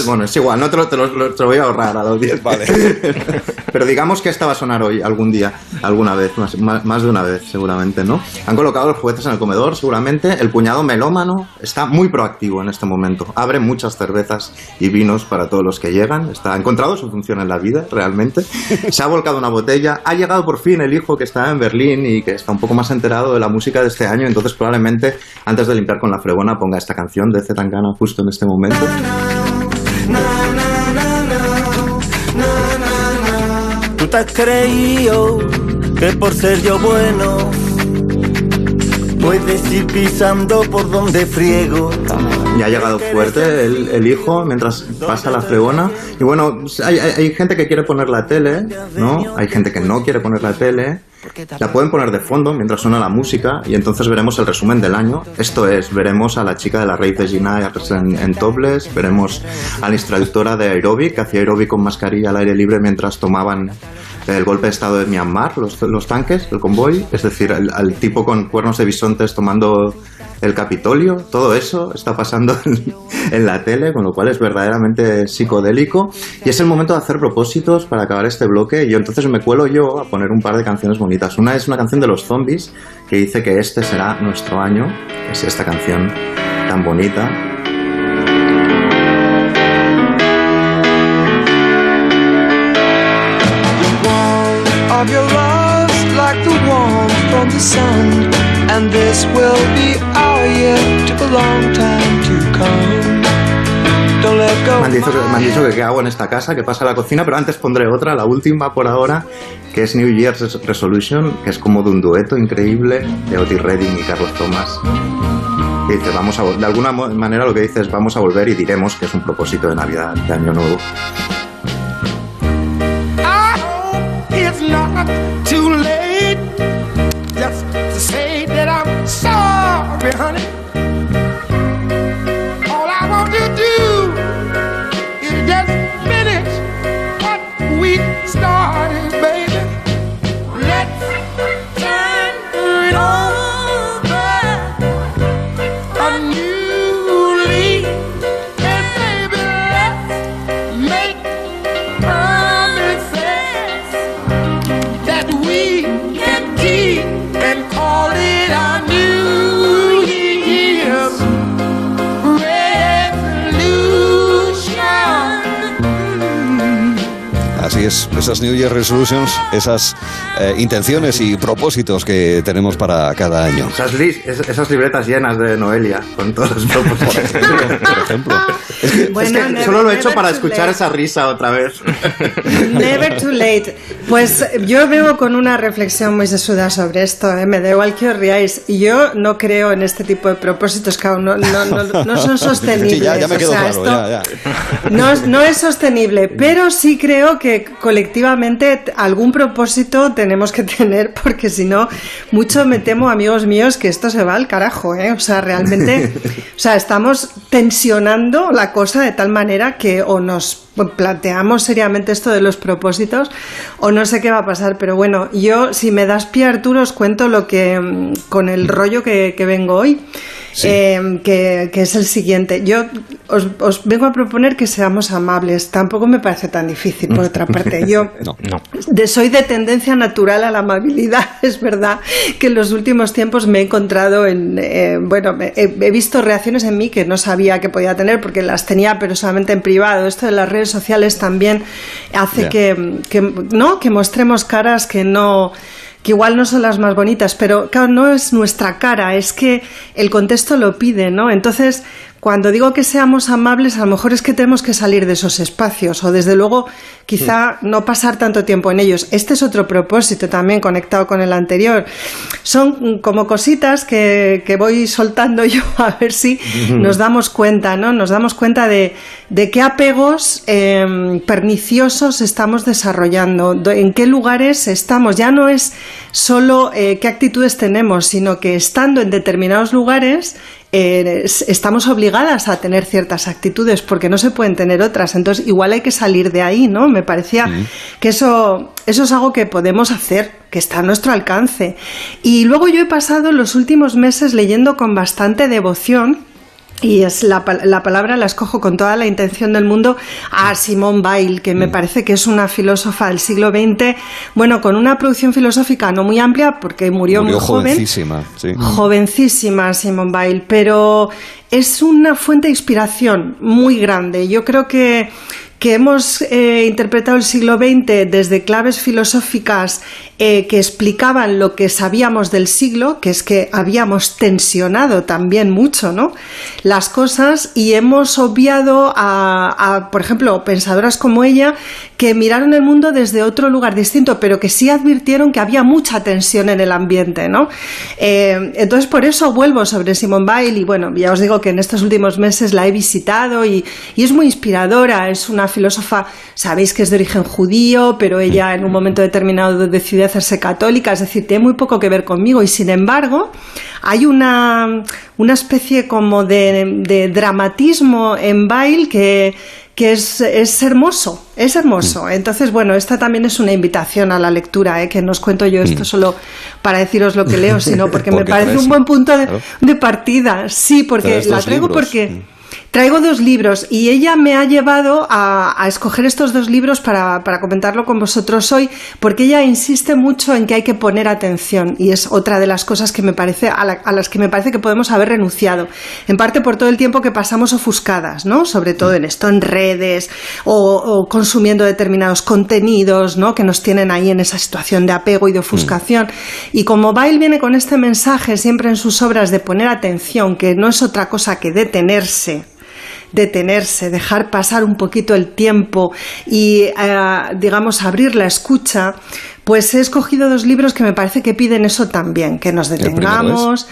Bueno, es igual, no te lo, te, lo, te lo voy a ahorrar a los 10. Vale. (laughs) Pero digamos que esta va a sonar hoy, algún día, alguna vez, más, más, más, de una vez, seguramente, ¿no? Han colocado los juguetes en el comedor, seguramente. El cuñado melómano está muy proactivo en este momento. Abre muchas cervezas y vinos para todos los que llegan. Está, ha encontrado su función en la vida, realmente. Se ha volcado una botella. Ha llegado por fin el hijo que está en Berlín y que está un poco más enterado de la música de este año, entonces probablemente antes de limpiar con la fregona ponga esta canción de Zetangana justo en este momento. Tú te has creído que por ser yo bueno puedes ir pisando por donde friego. Ya ha llegado fuerte el, el, hijo mientras pasa la fregona. Y bueno, hay, hay, hay, gente que quiere poner la tele, ¿no? Hay gente que no quiere poner la tele. La pueden poner de fondo mientras suena la música y entonces veremos el resumen del año. Esto es, veremos a la chica de la raíz de Gina en, en topless, veremos a la instructora de aeróbic, que hacía aeróbic con mascarilla al aire libre mientras tomaban el golpe de estado de Myanmar, los, los tanques, el convoy, es decir, al tipo con cuernos de bisontes tomando el Capitolio, todo eso está pasando (laughs) en, la tele, con lo cual es verdaderamente psicodélico. Y es el momento de hacer propósitos para acabar este bloque. Y yo entonces me cuelo yo a poner un par de canciones bonitas. Una es una canción de los zombies que dice que este será nuestro año. Es esta canción tan bonita. And this will be our year took a long time to come me han, dicho que, me han dicho que qué hago en esta casa, que pasa a la cocina, pero antes pondré otra, la última por ahora, que es New Year's Resolution, que es como de un dueto increíble de Otis Redding y Carlos Thomas. Dice, vamos a, de alguna manera lo que dice es, vamos a volver y diremos que es un propósito de Navidad, de Año Nuevo. It's not too late honey. Es, esas New Year Resolutions, esas eh, intenciones y propósitos que tenemos para cada año. Esas, esas libretas llenas de Noelia, con todos los propósitos. (laughs) Por ejemplo. Es que, solo lo he hecho para escuchar esa risa otra vez. Never too late. Pues yo veo con una reflexión muy sesuda sobre esto, ¿eh? me da igual que os riáis. Yo no creo en este tipo de propósitos que aún no, no, no, son (laughs) sostenibles. ya, me quedo claro, No, no es sostenible, pero sí creo que colectivamente algún propósito tenemos que (laughs) tener, porque si no, mucho me temo, amigos míos, que esto se va al carajo, ¿eh? O sea, realmente, (laughs) o sea, estamos tensionando la cosa de tal manera que o nos planteamos seriamente esto de los propósitos o no sé qué va a pasar, pero bueno, yo si me das pie Arturo os cuento lo que mm, con el rollo que, que vengo hoy. Eh, que, es el siguiente. Yo os, vengo a proponer que seamos amables. Tampoco me parece tan difícil, por otra parte. (laughs) Yo soy de tendencia natural a la amabilidad. (laughs) Es verdad que en los últimos tiempos me he encontrado en. Eh, bueno, he, visto reacciones en mí que no sabía que podía tener porque las tenía, pero solamente en privado. Esto de las redes sociales también hace que, que, ¿no? que mostremos caras que no que igual no son las más bonitas, pero claro, no es nuestra cara, es que el contexto lo pide, ¿no? Entonces, cuando digo que seamos amables, a lo mejor es que tenemos que salir de esos espacios o desde luego quizá no pasar tanto tiempo en ellos. Este es otro propósito también conectado con el anterior. Son como cositas que, voy soltando (laughs) yo a ver si nos damos cuenta, ¿no? Nos damos cuenta de, qué apegos em, perniciosos estamos desarrollando, en qué lugares estamos. Ya no es solo eh, qué actitudes tenemos, sino que estando en determinados lugares eh, estamos obligadas a tener ciertas actitudes porque no se pueden tener otras. Entonces, igual hay que salir de ahí, ¿no? Me parecía que eso, eso es algo que podemos hacer, que está a nuestro alcance. Y luego yo he pasado los últimos meses leyendo con bastante devoción y es la, la, palabra la escojo con toda la intención del mundo a Simone Weil, que me mm. parece que es una filósofa del siglo XX, bueno, con una producción filosófica no muy amplia porque murió, muy jovencísima, joven. Jovencísima Simone Weil, pero es una fuente de inspiración muy grande. Yo creo que que hemos eh, interpretado el siglo XX desde claves filosóficas eh, que explicaban lo que sabíamos del siglo, que es que habíamos tensionado también mucho ¿no? las cosas y hemos obviado a, por ejemplo, pensadoras como ella que miraron el mundo desde otro lugar distinto, pero que sí advirtieron que había mucha tensión en el ambiente. ¿no? Eh, entonces, por eso vuelvo sobre Simone Weil y bueno, ya os digo que en estos últimos meses la he visitado y, y es muy inspiradora, es una filósofa, sabéis que es de origen judío, pero ella en un momento determinado decidió hacerse católica, es decir, tiene muy poco que ver conmigo y sin embargo hay una, una especie como de, dramatismo en Bail que, que es, es, hermoso, es hermoso. Mm. Entonces, bueno, esta también es una invitación a la lectura, ¿eh? que no os cuento yo esto mm. solo para deciros lo que leo, sino (laughs) porque, me parece un buen punto de, partida. Sí, porque la traigo porque... Traigo dos libros y ella me ha llevado a, escoger estos dos libros para, comentarlo con vosotros hoy, porque ella insiste mucho en que hay que poner atención y es otra de las cosas que me parece, a, las que me parece que podemos haber renunciado, en parte por todo el tiempo que pasamos ofuscadas, ¿no? Sobre todo en esto, en redes o, consumiendo determinados contenidos, ¿no? Que nos tienen ahí en esa situación de apego y de ofuscación. Y como Bail viene con este mensaje siempre en sus obras de poner atención, que no es otra cosa que detenerse, detenerse, dejar pasar un poquito el tiempo y, eh, digamos, abrir la escucha, pues he escogido dos libros que me parece que piden eso también, que nos detengamos.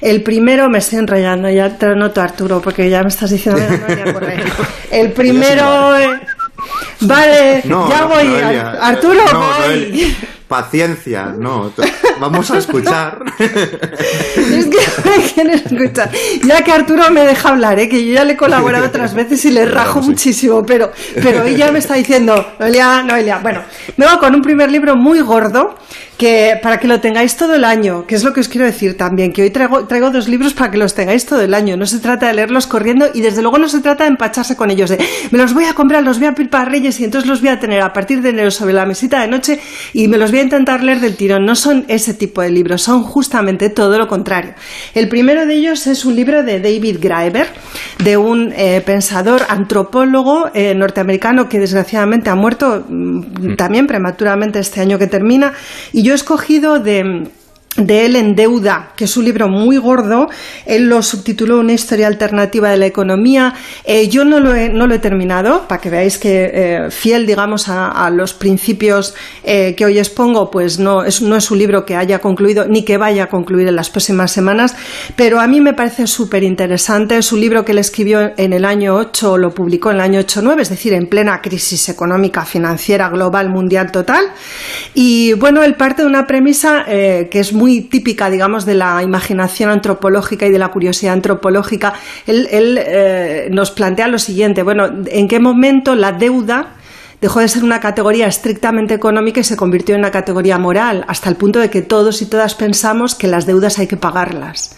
El primero me estoy enrollando, ya te lo noto Arturo, porque ya me estás diciendo, (laughs) El primero... Vale, ya voy. Arturo, voy. Paciencia, no. Vamos a escuchar. (laughs) es que quieren escuchar. Ya que Arturo me deja hablar, ¿eh? que yo ya le he colaborado otras veces y le rajo muchísimo, pero, pero ella me está diciendo, Noelia, Noelia. Bueno, me voy con un primer libro muy gordo que para que lo tengáis todo el año, que es lo que os quiero decir también, que hoy traigo, traigo dos libros para que los tengáis todo el año. No se trata de leerlos corriendo y desde luego no se trata de empacharse con ellos, de me los voy a comprar, los voy a pedir para Reyes y entonces los voy a tener a partir de enero sobre la mesita de noche y me los voy a intentar leer del tirón. No son ese tipo de libros, son justamente todo lo contrario. El primero de ellos es un libro de David Graeber, de un eh, pensador antropólogo eh, norteamericano que desgraciadamente ha muerto mm, también prematuramente este año que termina. Y yo he escogido de de él en Deuda, que es un libro muy gordo. Él lo subtituló Una historia alternativa de la economía. Eh, yo no lo, he, no lo he terminado, para que veáis que eh, fiel, digamos, a, los principios eh, que hoy expongo, pues no es, no es un libro que haya concluido ni que vaya a concluir en las próximas semanas, pero a mí me parece súper interesante. Es un libro que él escribió en el año 8, lo publicó en el año 8-9, es decir, en plena crisis económica, financiera, global, mundial, total. Y bueno, él parte de una premisa que es típica, digamos, de la imaginación antropológica y de la curiosidad antropológica, él, eh, nos plantea lo siguiente, bueno, ¿en qué momento la deuda dejó de ser una categoría estrictamente económica y se convirtió en una categoría moral, hasta el punto de que todos y todas pensamos que las deudas hay que pagarlas.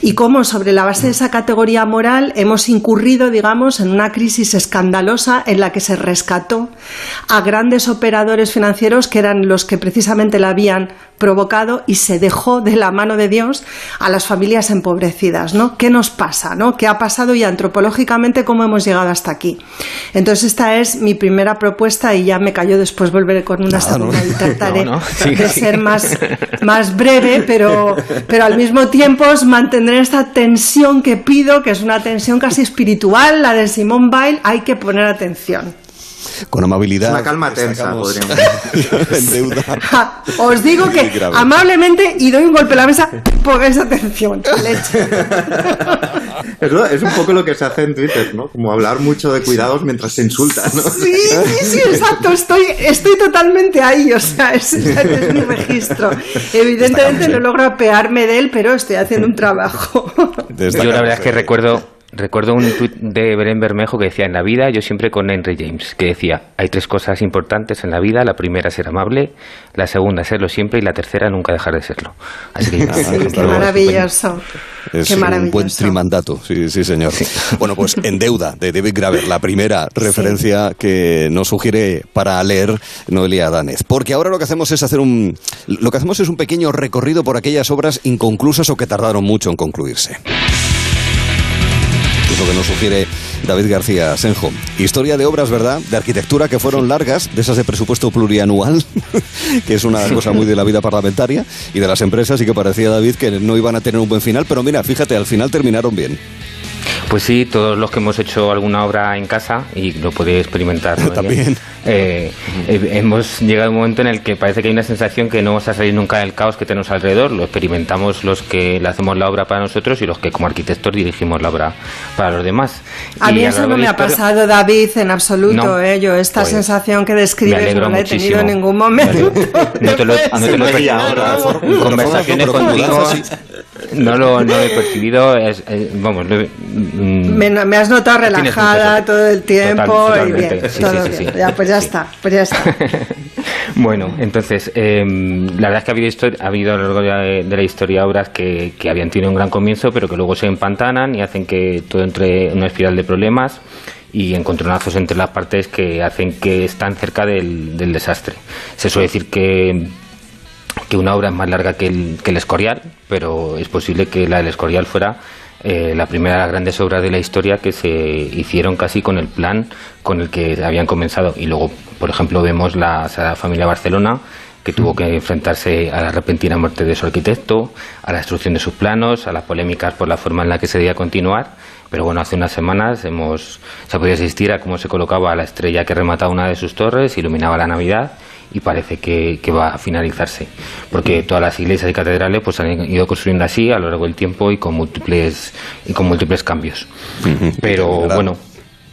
Y cómo sobre la base de esa categoría moral hemos incurrido, digamos, en una crisis escandalosa en la que se rescató a grandes operadores financieros que eran los que precisamente la habían provocado y se dejó de la mano de Dios a las familias empobrecidas, ¿no? ¿Qué nos pasa, no? ¿Qué ha pasado y antropológicamente cómo hemos llegado hasta aquí? Entonces esta es mi primera propuesta y ya me cayó después volveré con una segunda y trataré de ser más, más breve, pero, pero al mismo tiempo os mantendré esta tensión que pido, que es una tensión casi espiritual, la de Simón Weil, hay que poner atención con amabilidad. Una calma tensa, podríamos (laughs) (laughs) Os digo que amablemente y doy un golpe a la mesa por esa atención. (laughs) Leche. es, un poco lo que se hace en Twitter, ¿no? Como hablar mucho de cuidados mientras se insulta, ¿no? Sí, sí, sí, exacto. Estoy, estoy totalmente ahí. O sea, ese, es mi registro. Evidentemente no logro apearme de él, pero estoy haciendo un trabajo. Yo la verdad es que recuerdo Recuerdo un tuit de Belén Bermejo que decía, en la vida, yo siempre con Henry James, que decía, hay tres cosas importantes en la vida, la primera ser amable, la segunda serlo siempre y la tercera nunca dejar de serlo. Así que, (laughs) Qué maravilloso. Es un buen trimandato, sí, sí señor. Bueno, pues En Deuda, de David Graver, la primera referencia que nos sugiere para leer Noelia Danez. Porque ahora lo que hacemos es hacer un... Lo que hacemos es un pequeño recorrido por aquellas obras inconclusas o que tardaron mucho en concluirse es lo que nos sugiere David García Senjo. Historia de obras, ¿verdad? De arquitectura que fueron largas, de esas de presupuesto plurianual, (laughs) que es una cosa muy de la vida parlamentaria, y de las empresas, y que parecía, David, que no iban a tener un buen final, pero mira, fíjate, al final terminaron bien. Pues sí, todos los que hemos hecho alguna obra en casa, y lo puede experimentar (laughs) también, eh, eh, hemos llegado a un momento en el que parece que hay una sensación que no vamos a salir nunca del caos que tenemos alrededor. Lo experimentamos los que le hacemos la obra para nosotros y los que como arquitectos dirigimos la obra para los demás. A mí eso no me ha pasado, David, en absoluto. ¿eh? Yo esta pues, sensación que describes no la he tenido en ningún momento. no te lo, he Conversaciones contigo (laughs) no lo, he percibido. vamos, me, has notado relajada todo el tiempo y bien. todo bien. Ya, pues ya está, pues ya está. (laughs) bueno, entonces, em, la verdad es que ha habido, ha habido a lo largo de, la historia obras que, que habían tenido un gran comienzo, pero que luego se empantanan y hacen que todo entre en una espiral de problemas y encontronazos entre las partes que hacen que están cerca del, del desastre. Se suele decir que que una obra es más larga que el, que el Escorial, pero es posible que la del Escorial fuera eh, la primera de las grandes obras de la historia que se hicieron casi con el plan con el que habían comenzado. Y luego, por ejemplo, vemos la Familia Barcelona, que tuvo que enfrentarse a la repentina muerte de su arquitecto, a la destrucción de sus planos, a las polémicas por la forma en la que se debía continuar. Pero bueno, hace unas semanas hemos, se ha podido asistir a cómo se colocaba la estrella que remataba una de sus torres, iluminaba la Navidad y parece que, va a finalizarse, porque todas las iglesias y catedrales pues han ido construyendo así a lo largo del tiempo y con múltiples y con múltiples cambios. Pero bueno,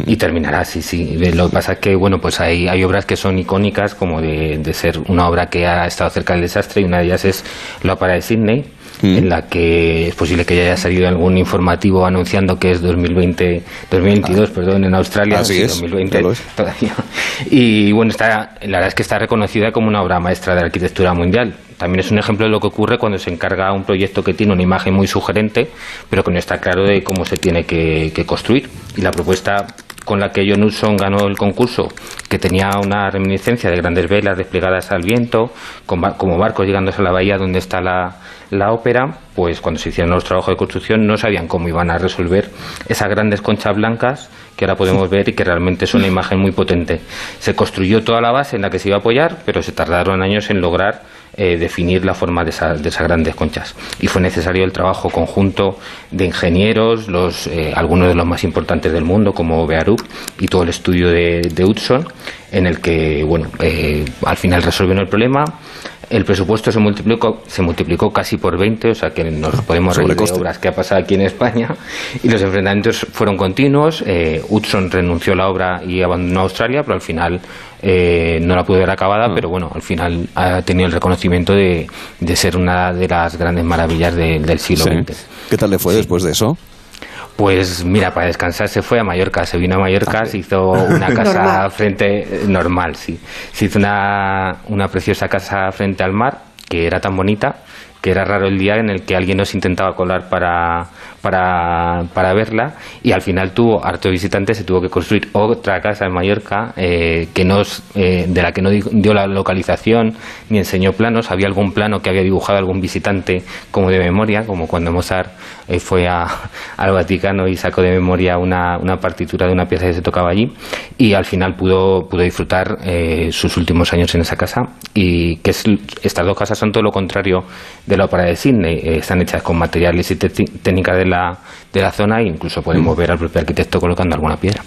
y terminará sí sí. Lo que pasa es que bueno pues hay, hay obras que son icónicas como de, de, ser una obra que ha estado cerca del desastre y una de ellas es la ópera de Sydney Mm. en la que es posible que ya haya salido algún informativo anunciando que es 2020, 2022, perdón, en Australia, Así es, 2020 todavía. Y bueno, está, la verdad es que está reconocida como una obra maestra de arquitectura mundial. También es un ejemplo de lo que ocurre cuando se encarga un proyecto que tiene una imagen muy sugerente, pero que no está claro de cómo se tiene que, construir. Y la propuesta con la que John Hudson ganó el concurso, que tenía una reminiscencia de grandes velas desplegadas al viento, como barcos llegándose a la bahía donde está la, la ópera, pues cuando se hicieron los trabajos de construcción no sabían cómo iban a resolver esas grandes conchas blancas que ahora podemos ver y que realmente es una imagen muy potente. Se construyó toda la base en la que se iba a apoyar, pero se tardaron años en lograr eh, definir la forma de, esas grandes conchas. Y fue necesario el trabajo conjunto de ingenieros, los, eh, algunos de los más importantes del mundo, como Bearup, y todo el estudio de, de Hudson, en el que, bueno, eh, al final resolvieron el problema el presupuesto se multiplicó, se multiplicó casi por 20, o sea que nos podemos reír de obras que ha pasado aquí en España. Y los enfrentamientos fueron continuos. Eh, Hudson renunció a la obra y abandonó Australia, pero al final eh, no la pudo ver acabada, mm. pero bueno, al final ha tenido el reconocimiento de, ser una de las grandes maravillas del siglo XX. ¿Qué tal le fue después de eso? Pues mira, para descansar se fue a Mallorca, se vino a Mallorca, se hizo una (laughs) casa frente, normal, sí, se hizo una, una preciosa casa frente al mar, que era tan bonita, que era raro el día en el que alguien nos intentaba colar para, para, para verla y al final tuvo harto visitante, se tuvo que construir otra casa en Mallorca eh, que nos, eh, de la que no dio la localización ni enseñó planos. Había algún plano que había dibujado algún visitante como de memoria, como cuando Mozart eh, fue a, (laughs) al Vaticano y sacó de memoria una, una, partitura de una pieza que se tocaba allí y al final pudo, pudo disfrutar sus últimos años en esa casa y que estas dos casas son todo lo contrario de la ópera de Sydney. están hechas con materiales y técnicas de la, de la zona e incluso podemos mm. ver al propio arquitecto colocando alguna piedra.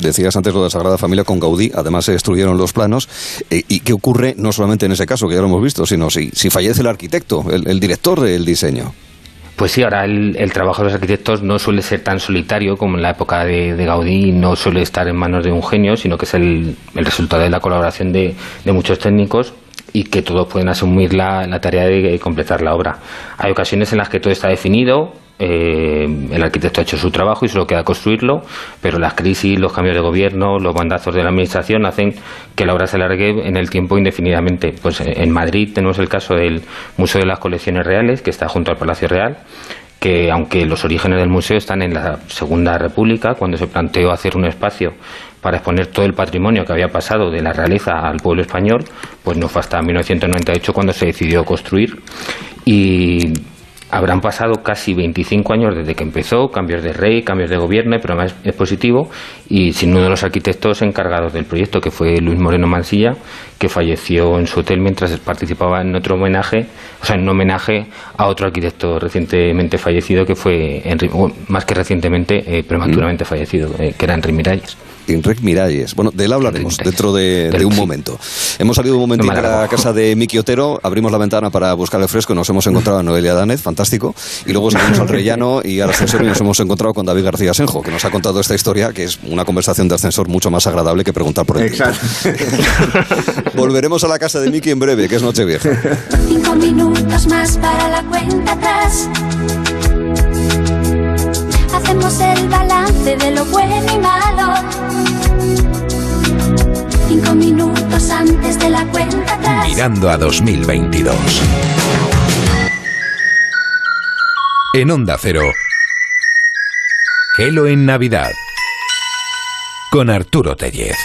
decías antes lo de la Sagrada Familia con Gaudí, además se destruyeron los planos. Eh, ¿Y qué ocurre no solamente en ese caso, que ya lo hemos visto, sino si, si fallece el arquitecto, el, director del diseño? Pues sí, ahora el, trabajo de los arquitectos no suele ser tan solitario como en la época de, Gaudí, no suele estar en manos de un genio, sino que es el, el resultado de la colaboración de, de, muchos técnicos y que todos pueden asumir la, la tarea de completar la obra. Hay ocasiones en las que todo está definido, eh, el arquitecto ha hecho su trabajo y solo queda construirlo, pero las crisis, los cambios de gobierno, los bandazos de la administración hacen que la obra se alargue en el tiempo indefinidamente. Pues eh, en Madrid tenemos el caso del Museo de las Colecciones Reales, que está junto al Palacio Real, que aunque los orígenes del museo están en la Segunda República, cuando se planteó hacer un espacio para exponer todo el patrimonio que había pasado de la realeza al pueblo español, pues no fue hasta 1998 cuando se decidió construir y habrán pasado casi 25 años desde que empezó, cambios de rey, cambios de gobierno, pero además es positivo, y sin uno de los arquitectos encargados del proyecto, que fue Luis Moreno Mansilla, que falleció en su hotel mientras participaba en otro homenaje, o sea, en un homenaje a otro arquitecto recientemente fallecido, que fue, más que recientemente, eh, prematuramente mm. fallecido, eh, que era Enrique Miralles. Enrique Miralles. Bueno, de él hablaremos dentro de, un momento. Hemos salido un momentito a la casa de Miki Otero, abrimos la ventana para buscar el fresco, nos hemos encontrado a Noelia Danez, fantástico, y luego salimos al rellano y al ascensor y nos hemos encontrado con David García Senjo, que nos ha contado esta historia, que es una conversación de ascensor mucho más agradable que preguntar por el Exacto. (laughs) Volveremos a la casa de Miki en breve, que es Nochevieja. Cinco minutos más para la cuenta atrás. Hacemos el balance de lo bueno y malo. Cinco minutos antes de la cuenta atrás. Mirando a 2022. En Onda Cero. Gelo en Navidad. Con Arturo Tellez.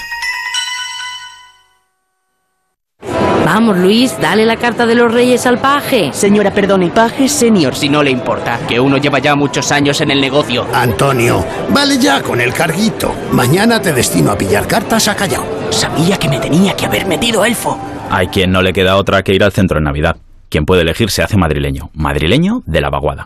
Vamos, Luis, dale la carta de los reyes al paje. Señora, perdone, paje senior, si no le importa, que uno lleva ya muchos años en el negocio. Antonio, vale ya con el carguito. Mañana te destino a pillar cartas a Callao. Sabía que me tenía que haber metido elfo. Hay quien no le queda otra que ir al centro en Navidad. Quien puede elegir se hace madrileño. Madrileño de la vaguada.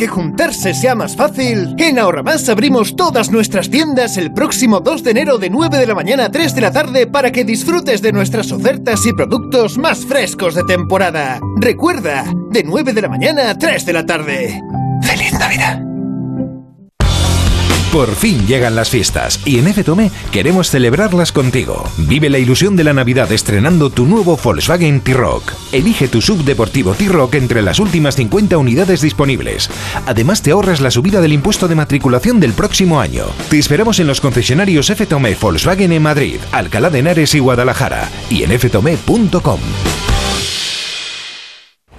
Que juntarse sea más fácil, en Ahorramás abrimos todas nuestras tiendas el próximo 2 de enero de 9 de la mañana a 3 de la tarde para que disfrutes de nuestras ofertas y productos más frescos de temporada. Recuerda, de 9 de la mañana a 3 de la tarde. ¡Feliz Navidad! Por fin llegan las fiestas y en FTOME queremos celebrarlas contigo. Vive la ilusión de la Navidad estrenando tu nuevo Volkswagen T-Rock. Elige tu subdeportivo T-Rock entre las últimas 50 unidades disponibles. Además te ahorras la subida del impuesto de matriculación del próximo año. Te esperamos en los concesionarios FTOME Volkswagen en Madrid, Alcalá de Henares y Guadalajara y en ftome.com.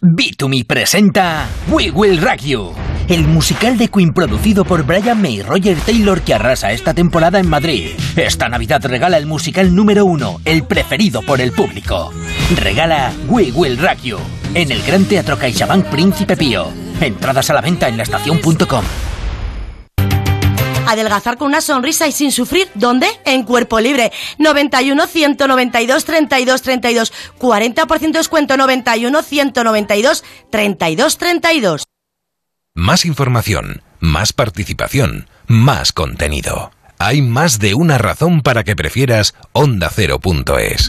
Bitumi presenta We Will Rock You, el musical de Queen producido por Brian May y Roger Taylor que arrasa esta temporada en Madrid. Esta Navidad regala el musical número uno, el preferido por el público. Regala We Will Rock You en el Gran Teatro CaixaBank Príncipe Pío. Entradas a la venta en laestacion.com. Adelgazar con una sonrisa y sin sufrir. ¿Dónde? En Cuerpo Libre. 91 192 32 32. 40% descuento 91 192 32 32. Más información, más participación, más contenido. Hay más de una razón para que prefieras ondacero.es.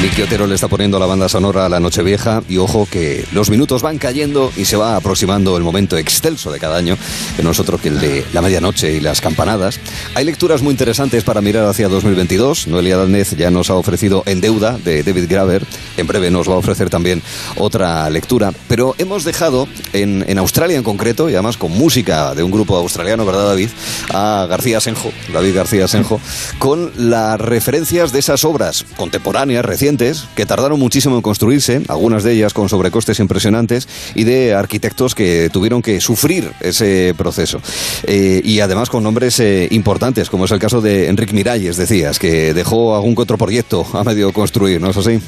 Miki Otero le está poniendo la banda sonora a la Nochevieja y ojo que los minutos van cayendo y se va aproximando el momento excelso de cada año, que no es otro que el de la medianoche y las campanadas. Hay lecturas muy interesantes para mirar hacia 2022. Noelia Danez ya nos ha ofrecido En Deuda de David Graver. En breve nos va a ofrecer también otra lectura. Pero hemos dejado en, en Australia en concreto, y además con música de un grupo australiano, ¿verdad David? A García Senjo, David García Senjo, con las referencias de esas obras contemporáneas, recientes, que tardaron muchísimo en construirse, algunas de ellas con sobrecostes impresionantes, y de arquitectos que tuvieron que sufrir ese proceso. Eh, y además con nombres eh, importantes, como es el caso de Enrique Miralles, decías, que dejó algún otro proyecto a medio construir, ¿no es así?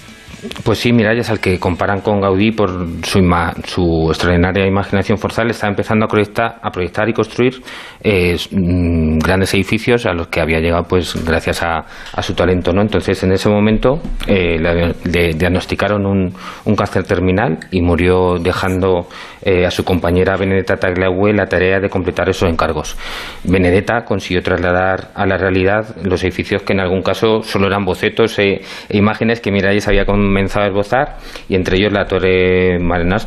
Pues sí, Miralles, al que comparan con Gaudí por su, ima- su extraordinaria imaginación forzal, está empezando a proyectar, a proyectar y construir eh, grandes edificios a los que había llegado pues gracias a, a su talento. ¿no? Entonces, en ese momento eh, le, le diagnosticaron un, un cáncer terminal y murió dejando eh, a su compañera Benedetta Tagliabue la tarea de completar esos encargos. Benedetta consiguió trasladar a la realidad los edificios que en algún caso solo eran bocetos e, e imágenes que Miralles había comenzado a esbozar y entre ellos la torre Marenas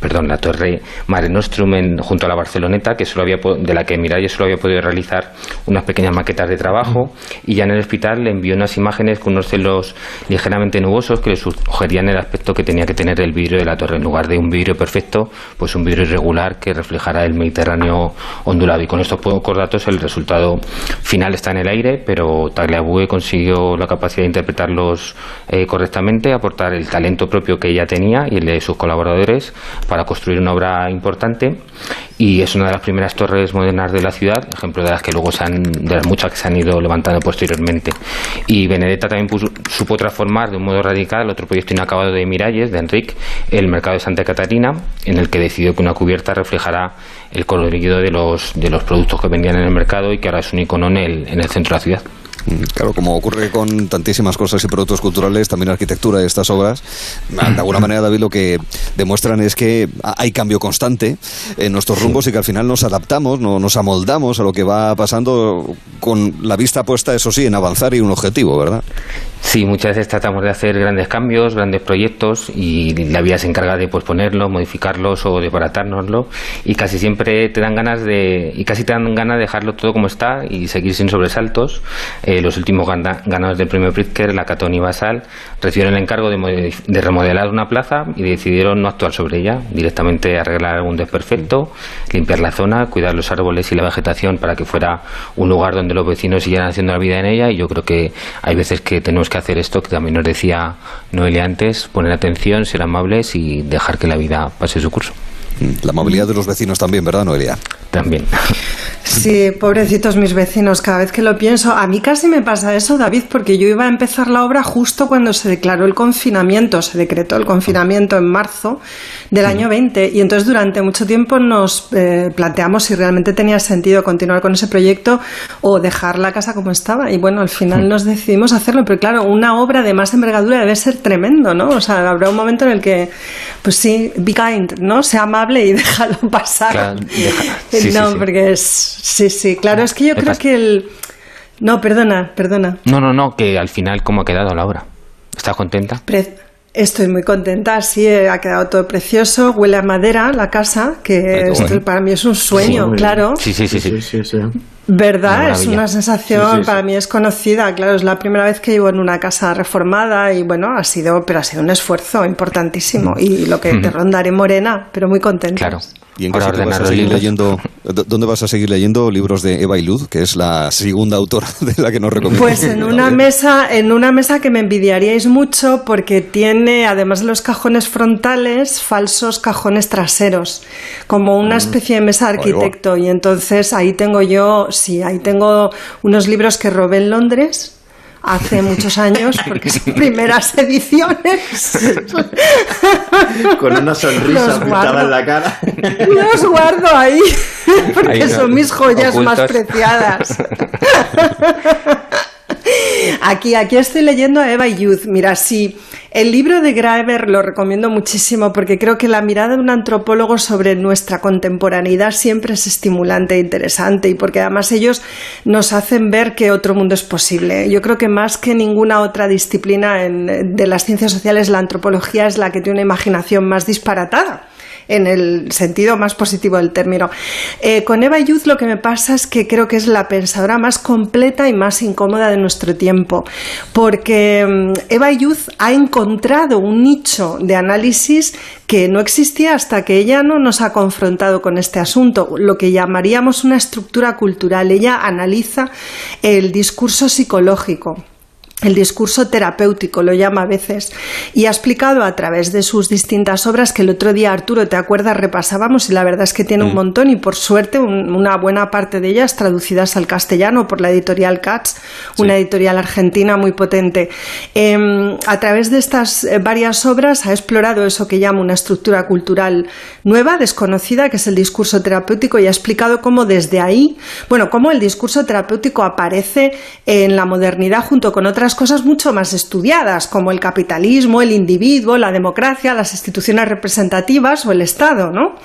perdón, la torre Mare Nostrum en- junto a la Barceloneta, que solo había de la que Miralles solo había podido realizar unas pequeñas maquetas de trabajo, y ya en el hospital le envió unas imágenes con unos celos ligeramente nubosos que le sugerían el aspecto que tenía que tener el vidrio de la torre. En lugar de un vidrio perfecto, pues un vidrio irregular que reflejara el Mediterráneo ondulado. Y con estos pocos datos el resultado final está en el aire, pero Tagliabue consiguió la capacidad de interpretarlos eh, correctamente, aportar el talento propio que ella tenía y el de sus colaboradores para construir una obra importante y es una de las primeras torres modernas de la ciudad, ejemplo de las que luego se han, de las muchas que se han ido levantando posteriormente. Y Benedetta también supo transformar de un modo radical otro proyecto inacabado de Miralles, de Enric, el mercado de Santa Catarina, en el que decidió que una cubierta reflejará el colorido de los, de los productos que vendían en el mercado y que ahora es un icono en el, en el centro de la ciudad. Mm, Claro, como ocurre con tantísimas cosas y productos culturales, también arquitectura de estas obras, de alguna manera, David, lo que demuestran es que ha- hay cambio constante en nuestros rumbos y que al final nos adaptamos, no, nos amoldamos a lo que va pasando con la vista puesta, eso sí, en avanzar y un objetivo, ¿verdad? Sí, muchas veces tratamos de hacer grandes cambios, grandes proyectos y la vida se encarga de posponerlos, modificarlos o desbaratárnoslo y casi siempre te dan ganas de y casi te dan ganas de dejarlo todo como está y seguir sin sobresaltos. Eh, los últimos ganadores del premio Pritzker, la Catón y Basal, recibieron el encargo de, de, remodelar una plaza y decidieron no actuar sobre ella, directamente arreglar algún desperfecto, limpiar la zona, cuidar los árboles y la vegetación para que fuera un lugar donde los vecinos siguieran haciendo la vida en ella y yo creo que hay veces que tenemos que hacer esto, que también nos decía Noelia antes, poner atención, ser amables y dejar que la vida pase su curso. La movilidad de los vecinos también, ¿verdad, Noelia? También. Sí, pobrecitos mis vecinos, cada vez que lo pienso. A mí casi me pasa eso, David, porque yo iba a empezar la obra justo cuando se declaró el confinamiento, se decretó el confinamiento en marzo del año 20. Y entonces durante mucho tiempo nos eh, planteamos si realmente tenía sentido continuar con ese proyecto o dejar la casa como estaba. Y bueno, al final nos decidimos hacerlo. Pero claro, una obra de más envergadura debe ser tremendo, ¿no? O sea, habrá un momento en el que, pues sí, be kind, ¿no? Sea amable y (laughs) déjalo pasar. No, porque es. Sí, sí, claro, es que yo creo que el. No, perdona, perdona. No, no, no, que al final, ¿cómo ha quedado la obra? ¿Estás contenta? Estoy muy contenta, sí, ha quedado todo precioso, huele a madera la casa, que para mí es un sueño, claro. Sí, sí, sí, sí. sí, ¿Verdad? es una sensación, para mí es conocida, claro, es la primera vez que vivo en una casa reformada y bueno, ha sido, pero ha sido un esfuerzo importantísimo y lo que te rondaré morena, pero muy contenta. Claro. ¿Y en qué vas a seguir leyendo? ¿Dónde vas a seguir leyendo libros de Eva Ilud, que es la segunda autora (laughs) de la que nos recomiendas? Pues en una mesa, en una mesa que me envidiaríais mucho porque tiene, además de los cajones frontales, falsos cajones traseros, como una mm. especie de mesa de arquitecto. Y entonces ahí tengo yo, sí, ahí tengo unos libros que robé en Londres hace muchos años, porque son (laughs) primeras ediciones. (laughs) Con una sonrisa pintada en la cara. Los guardo ahí, porque son mis joyas más preciadas. (laughs) Aquí, aquí estoy leyendo a Eva Youth. Mira, sí, el libro de Graeber lo recomiendo muchísimo porque creo que la mirada de un antropólogo sobre nuestra contemporaneidad siempre es estimulante e interesante y porque además ellos nos hacen ver que otro mundo es posible. Yo creo que más que ninguna otra disciplina de las ciencias sociales, la antropología es la que tiene una imaginación más disparatada en el sentido más positivo del término. Eh, con Eva Youth lo que me pasa es que creo que es la pensadora más completa y más incómoda de nuestro tiempo, porque mm, Eva Youth ha encontrado un nicho de análisis que no existía hasta que ella no nos ha confrontado con este asunto, lo que llamaríamos una estructura cultural. Ella analiza el discurso psicológico el discurso terapéutico, lo llama a veces, y ha explicado a través de sus distintas obras que el otro día, Arturo, ¿te acuerdas? Repasábamos y la verdad es que tiene un mm. montón y por suerte una buena parte de ellas traducidas al castellano por la editorial Katz, una editorial argentina muy potente. Em, a través de estas eh, varias obras ha explorado eso que llama una estructura cultural nueva, desconocida, que es el discurso terapéutico y ha explicado cómo desde ahí, bueno, cómo el discurso terapéutico aparece en la modernidad junto con otras cosas mucho más estudiadas, como el capitalismo, el individuo, la democracia, las instituciones representativas o el Estado, ¿no?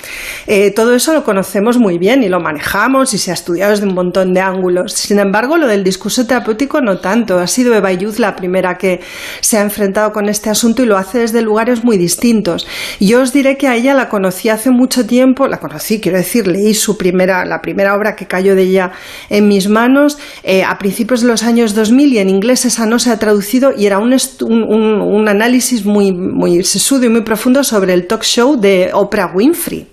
Eh, todo eso lo conocemos muy bien y lo manejamos y se ha estudiado desde un montón de ángulos. Sin embargo, lo del discurso terapéutico no tanto. Ha sido Eva Yuz la primera que se ha enfrentado con este asunto y lo hace desde lugares muy distintos. Yo os diré que a ella la conocí hace mucho tiempo, la conocí, quiero decir, leí su primera, la primera obra que cayó de ella en mis manos eh, a principios de los años 2000 y en inglés esa no se ha traducido y era un, un, análisis muy, muy sesudo y muy profundo sobre el talk show de Oprah Winfrey.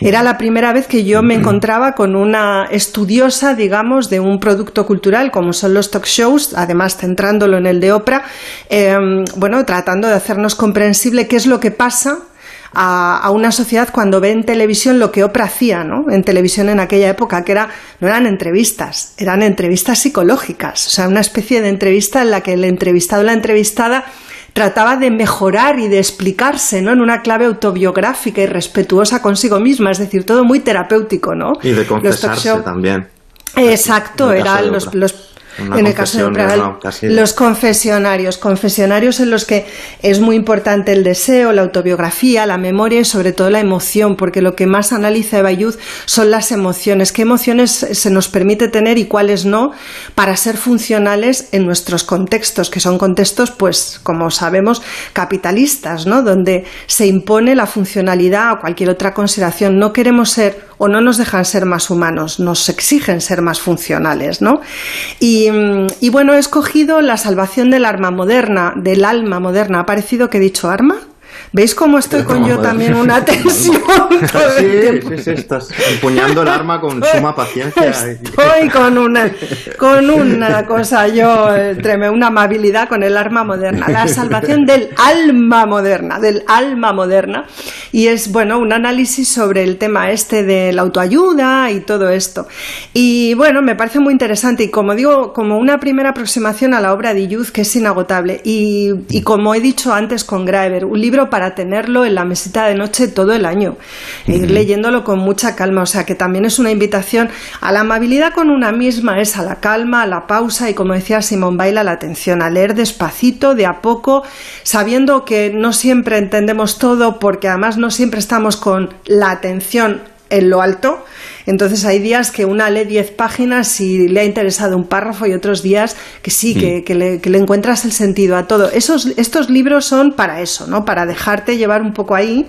Era la primera vez que yo me encontraba con una estudiosa, digamos, de un producto cultural como son los talk shows, además centrándolo en el de Oprah, em, bueno, tratando de hacernos comprensible qué es lo que pasa a, una sociedad cuando ve en televisión lo que Oprah hacía, ¿no? En televisión en aquella época, que era, no eran entrevistas, eran entrevistas psicológicas, o sea, una especie de entrevista en la que el entrevistado o la entrevistada trataba de mejorar y de explicarse, ¿no? En una clave autobiográfica y respetuosa consigo misma, es decir, todo muy terapéutico, ¿no? Y de confesarse también. Exacto, eran los, los en el caso de los confesionarios, confesionarios en los que es muy importante el deseo, la autobiografía, la memoria y sobre todo la emoción, porque lo que más analiza Eva Yuz son las emociones, qué emociones se nos permite tener y cuáles no para ser funcionales en nuestros contextos, que son contextos, pues, como sabemos, capitalistas, ¿no? Donde se impone la funcionalidad o cualquier otra consideración. No queremos ser o no nos dejan ser más humanos, nos exigen ser más funcionales, ¿no? Y Y, mm, y bueno, he escogido La salvación del arma moderna, del alma moderna. ¿Ha parecido que he dicho arma? ¿Veis cómo estoy con yo también una (laughs) tensión? Sí, sí, sí, estás empuñando el arma con suma paciencia. Estoy con una, con una cosa yo, eh, treme, una amabilidad con el arma moderna. La salvación del alma moderna, del alma moderna. Y es, bueno, un análisis sobre el tema este de la autoayuda y todo esto. Y bueno, me parece muy interesante y como digo, como una primera aproximación a la obra de Youth que es inagotable. Y, y como he dicho antes con Graeber, un libro para tenerlo en la mesita de noche todo el año, e ir leyéndolo con mucha calma. O sea que también es una invitación a la amabilidad con una misma, es a la calma, a la pausa y como decía Simón Baila, la atención, a leer despacito, de a poco, sabiendo que no siempre entendemos todo porque además no siempre estamos con la atención en lo alto. Entonces hay días que una lee 10 páginas y le ha interesado un párrafo y otros días que sí, que, que le, que le encuentras el sentido a todo. Esos, estos libros son para eso, ¿no? Para dejarte llevar un poco ahí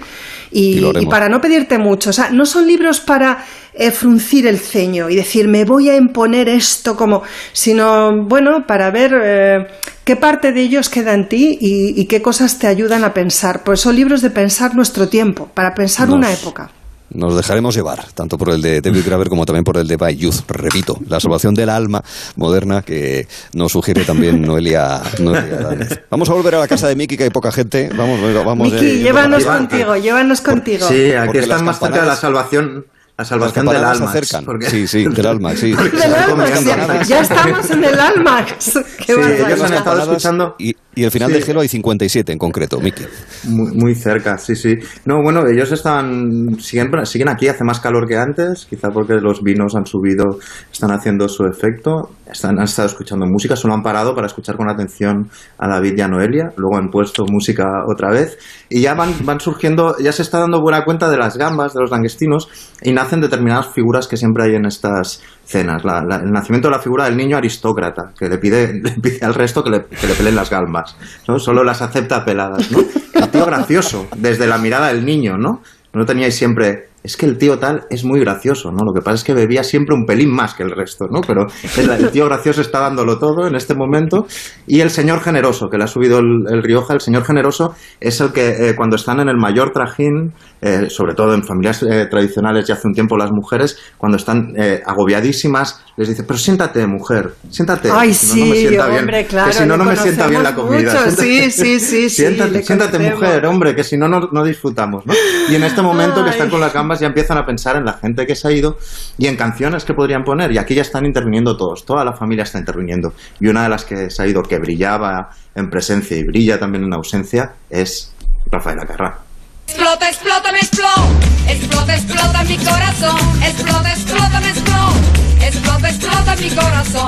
y, para no pedirte mucho. O sea, no son libros para eh, fruncir el ceño y decir me voy a imponer esto como, sino bueno, para ver eh, qué parte de ellos queda en ti y, y qué cosas te ayudan a pensar. Pues son libros de pensar nuestro tiempo, para pensar Nos- una época. Nos dejaremos llevar, tanto por el de David Graver como también por el de By Youth. Repito, la salvación del alma moderna que nos sugiere también (laughs) Noelia, Noelia Danez. Vamos a volver a la casa de Miki, que hay poca gente. Vamos, vamos. Miki, eh, llévanos contigo, llévanos contigo. Sí, aquí están más cerca de la salvación, la salvación del alma. acercan. porque- Sí, sí, del alma, sí. Del alma, ya estamos en el alma. Qué Sí, ellos han estado escuchando. Y, y el final Sí. de Gelo hay 57 en concreto, Miki. Muy, muy cerca, sí, sí. No, bueno, ellos están siguen, siguen aquí, hace más calor que antes, quizá porque los vinos han subido, están haciendo su efecto. Están, han estado escuchando música, solo han parado para escuchar con atención a David y a Noelia, luego han puesto música otra vez y ya van, van surgiendo, ya se está dando buena cuenta de las gambas, de los languestinos y nacen determinadas figuras que siempre hay en estas cenas. La- la- el nacimiento de la figura del niño aristócrata, que le pide, (laughs) le pide al resto que le, que le pelen las gambas, ¿no? Solo las acepta peladas, ¿no? El tío gracioso, desde la mirada del niño, ¿no? No teníais siempre, es que el tío tal es muy gracioso, ¿no? Lo que pasa es que bebía siempre un pelín más que el resto, ¿no? Pero el, el tío gracioso está dándolo todo en este momento. Y el señor generoso, que le ha subido el, el Rioja, el señor generoso es el que eh, cuando están en el mayor trajín, eh, sobre todo en familias eh, tradicionales ya hace un tiempo las mujeres, cuando están eh, agobiadísimas, les dice, pero siéntate, mujer, siéntate. Ay, que si no, no me sí, bien, hombre, claro, Que si no, no me sienta bien la comida. mucho, sí, sí, sí, (laughs) sí, Siéntate, le siéntate mujer, hombre, que si no, no, no disfrutamos, ¿no? Y en este momento que Ay. están con las gambas ya empiezan a pensar en la gente que se ha ido y en canciones que podrían poner. Y aquí ya están interviniendo todos, toda la familia está interviniendo. Y una de las que se ha ido, que brillaba en presencia y brilla también en ausencia, es Rafael Acarrá. Explota, explota, me explota. Explota, explota mi corazón. Explota, explota, me explota. Explota, explota mi corazón.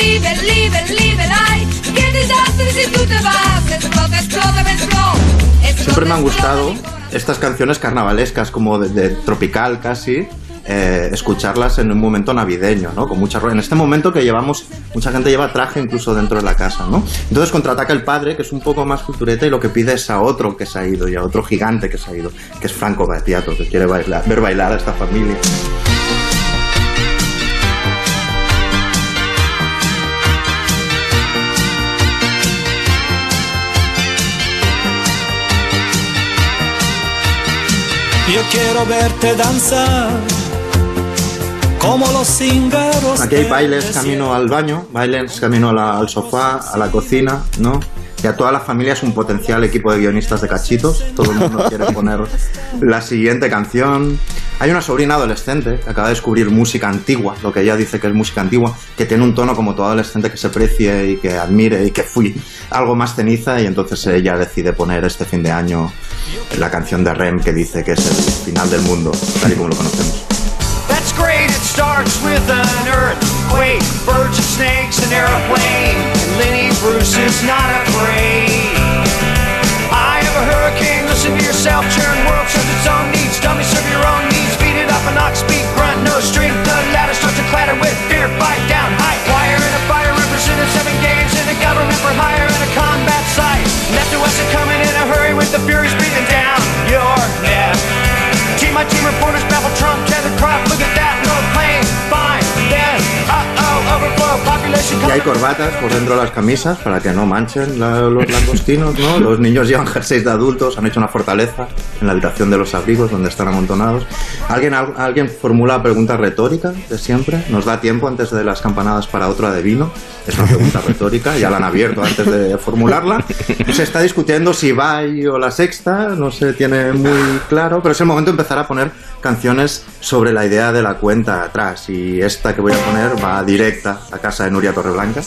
Liebe, liebe, liebe, ay. Qué desastre si tú te vas. Explota, explota, me explota. Siempre me han gustado estas canciones carnavalescas, como de, tropical casi, eh, escucharlas en un momento navideño, ¿no? Con mucha En este momento que llevamos, mucha gente lleva traje incluso dentro de la casa, ¿no? Entonces contraataca el padre, que es un poco más cultureta, y lo que pide es a otro que se ha ido, y a otro gigante que se ha ido, que es Franco Battiato, que quiere bailar, ver bailar a esta familia. Yo quiero verte danzar como los cíngaros. Aquí hay bailes camino al baño, bailes camino la- al sofá, a la cocina, ¿no? Y a toda la familia es un potencial equipo de guionistas de cachitos. Todo el mundo quiere (laughs) poner la siguiente canción. Hay una sobrina adolescente que acaba de descubrir música antigua, lo que ella dice que es música antigua, que tiene un tono como todo adolescente que se precie y que admire y que fui algo más ceniza y entonces ella decide poner este fin de año la canción de Rem que dice que es el final del mundo, tal y como lo conocemos. Great, it starts with an earthquake, birds and snakes, an airplane. And Lenny Bruce is not afraid. I have a hurricane, listen to yourself, churn world serves its own needs. Dummy serve your own needs, beat it up an ox beat, grunt, no strength. The ladder starts to clatter with fear, fight down, high wire in a fire, represented seven games in a government for hire and a combat site. Left to us are coming in a hurry with the furies breathing down your neck. Team my team reporters Y hay corbatas por dentro de las camisas para que no manchen la- los langostinos, ¿no? Los niños llevan jerseys de adultos, han hecho una fortaleza en la habitación de los abrigos donde están amontonados. ¿Alguien, al- alguien formula pregunta retórica de siempre? ¿Nos da tiempo antes de las campanadas para otra de vino? Es una pregunta retórica, ya la han abierto antes de formularla. Se está discutiendo si va o la sexta, no se tiene muy claro, pero es el momento de empezar a poner canciones sobre la idea de la cuenta atrás. Y esta que voy a poner va directa a casa de Nuria Torreblanca.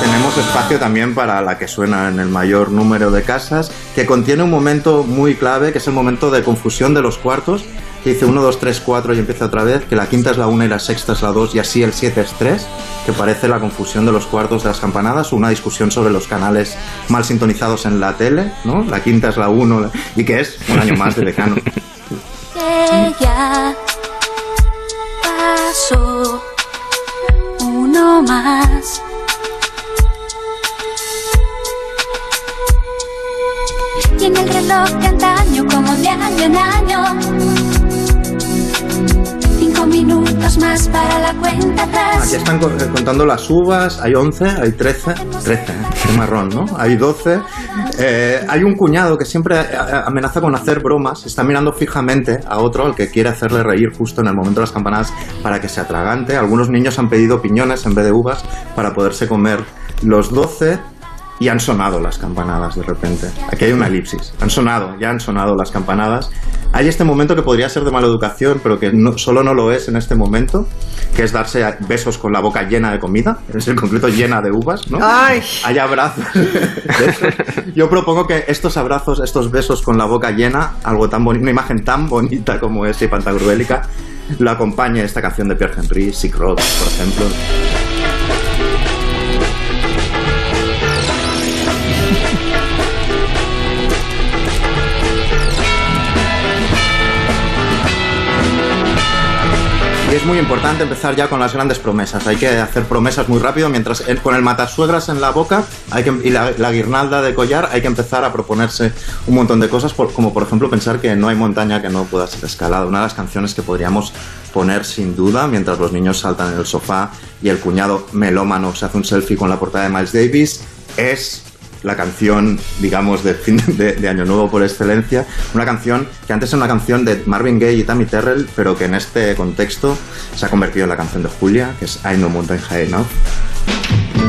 Tenemos espacio también para la que suena en el mayor número de casas, que contiene un momento muy clave, que es el momento de confusión de los cuartos, que dice 1, 2, 3, 4 y empieza otra vez, que la quinta es la 1 y la sexta es la 2 y así el 7 es 3, que parece la confusión de los cuartos de las campanadas, una discusión sobre los canales mal sintonizados en la tele, ¿no? La quinta es la 1 y que es un año más de decano. Ya pasó uno más. Y en el reloj de antaño, como de año en año. Minutos más para la cuenta atrás. Aquí están eh, contando las uvas, hay 11, hay 13, 13, ¿eh? qué marrón, ¿no? Hay 12. Eh, hay un cuñado que siempre eh, amenaza con hacer bromas, está mirando fijamente a otro al que quiere hacerle reír justo en el momento de las campanadas para que se atragante. Algunos niños han pedido piñones en vez de uvas para poderse comer los 12 y han sonado las campanadas de repente. Aquí hay una elipsis. Han sonado, ya han sonado las campanadas. Hay este momento que podría ser de mala educación, pero que no- solo no lo es en este momento, que es darse besos con la boca llena de comida, (laughs) es en concreto llena de uvas, ¿no? Ay. Hay abrazos. (laughs) Yo propongo que estos abrazos, estos besos con la boca llena, algo tan bonito, una imagen tan bonita como es y pantagruélica, lo acompañe esta canción de Pierre Henry, Sick Road, por ejemplo. Es muy importante empezar ya con las grandes promesas. Hay que hacer promesas muy rápido, mientras con el matasuegras en la boca hay que, y la, guirnalda de collar hay que empezar a proponerse un montón de cosas, como por ejemplo pensar que no hay montaña que no pueda ser escalada. Una de las canciones que podríamos poner sin duda mientras los niños saltan en el sofá y el cuñado melómano se hace un selfie con la portada de Miles Davis es la canción, digamos, de fin de, de Año Nuevo por excelencia. Una canción que antes era una canción de Marvin Gaye y Tammy Terrell, pero que en este contexto se ha convertido en la canción de Julia, que es I Know Mountain High Enough.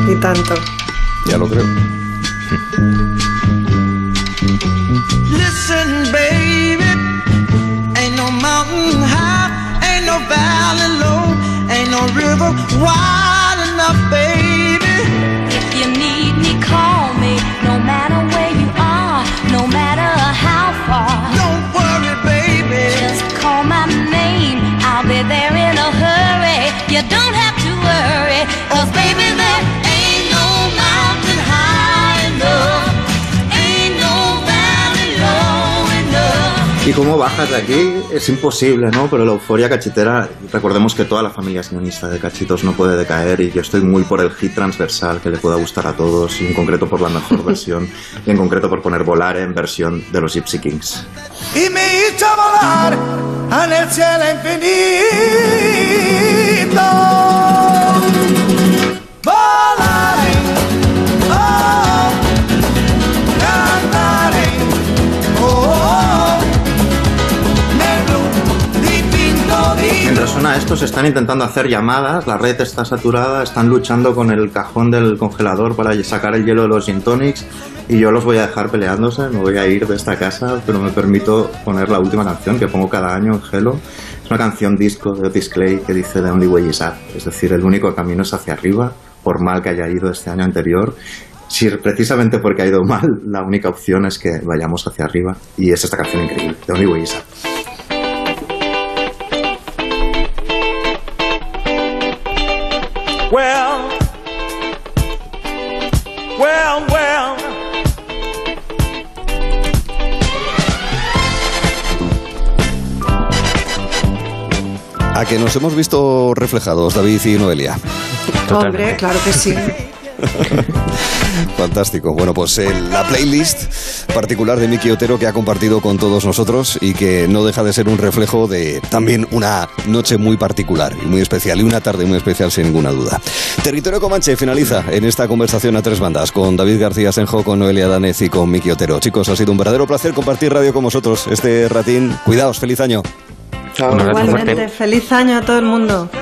Y tanto. Ya lo creo. Listen, baby, ain't no mountain high, ain't no valley low, ain't no river wide enough, baby. If you need me, call cómo bajas de aquí es imposible, ¿no? Pero la euforia cachitera, recordemos que toda la familia es guionista de cachitos no puede decaer y yo estoy muy por el hit transversal que le pueda gustar a todos y en concreto por la mejor (laughs) versión y en concreto por poner volar en versión de los Gypsy Kings. Y me hizo volar en el cielo infinito. Volaré, Mientras suena esto, se están intentando hacer llamadas, la red está saturada, están luchando con el cajón del congelador para sacar el hielo de los gin tonics y yo los voy a dejar peleándose, me voy a ir de esta casa, pero me permito poner la última canción que pongo cada año en Hello. Es una canción disco de Otis Clay que dice The Only Way is Up, es decir, el único camino es hacia arriba, por mal que haya ido este año anterior. Si precisamente porque ha ido mal, la única opción es que vayamos hacia arriba y es esta canción increíble, The Only Way is Up. Que nos hemos visto reflejados, David y Noelia. Hombre, claro que sí. (laughs) Fantástico. Bueno, pues eh, la playlist particular de Miki Otero que ha compartido con todos nosotros y que no deja de ser un reflejo de también una noche muy particular y muy especial y una tarde muy especial sin ninguna duda. Territorio Comanche finaliza en esta conversación a tres bandas con David García Senjo, con Noelia Danez y con Miki Otero. Chicos, ha sido un verdadero placer compartir radio con vosotros este ratín. Cuidaos, feliz año. Igualmente, feliz año a todo el mundo.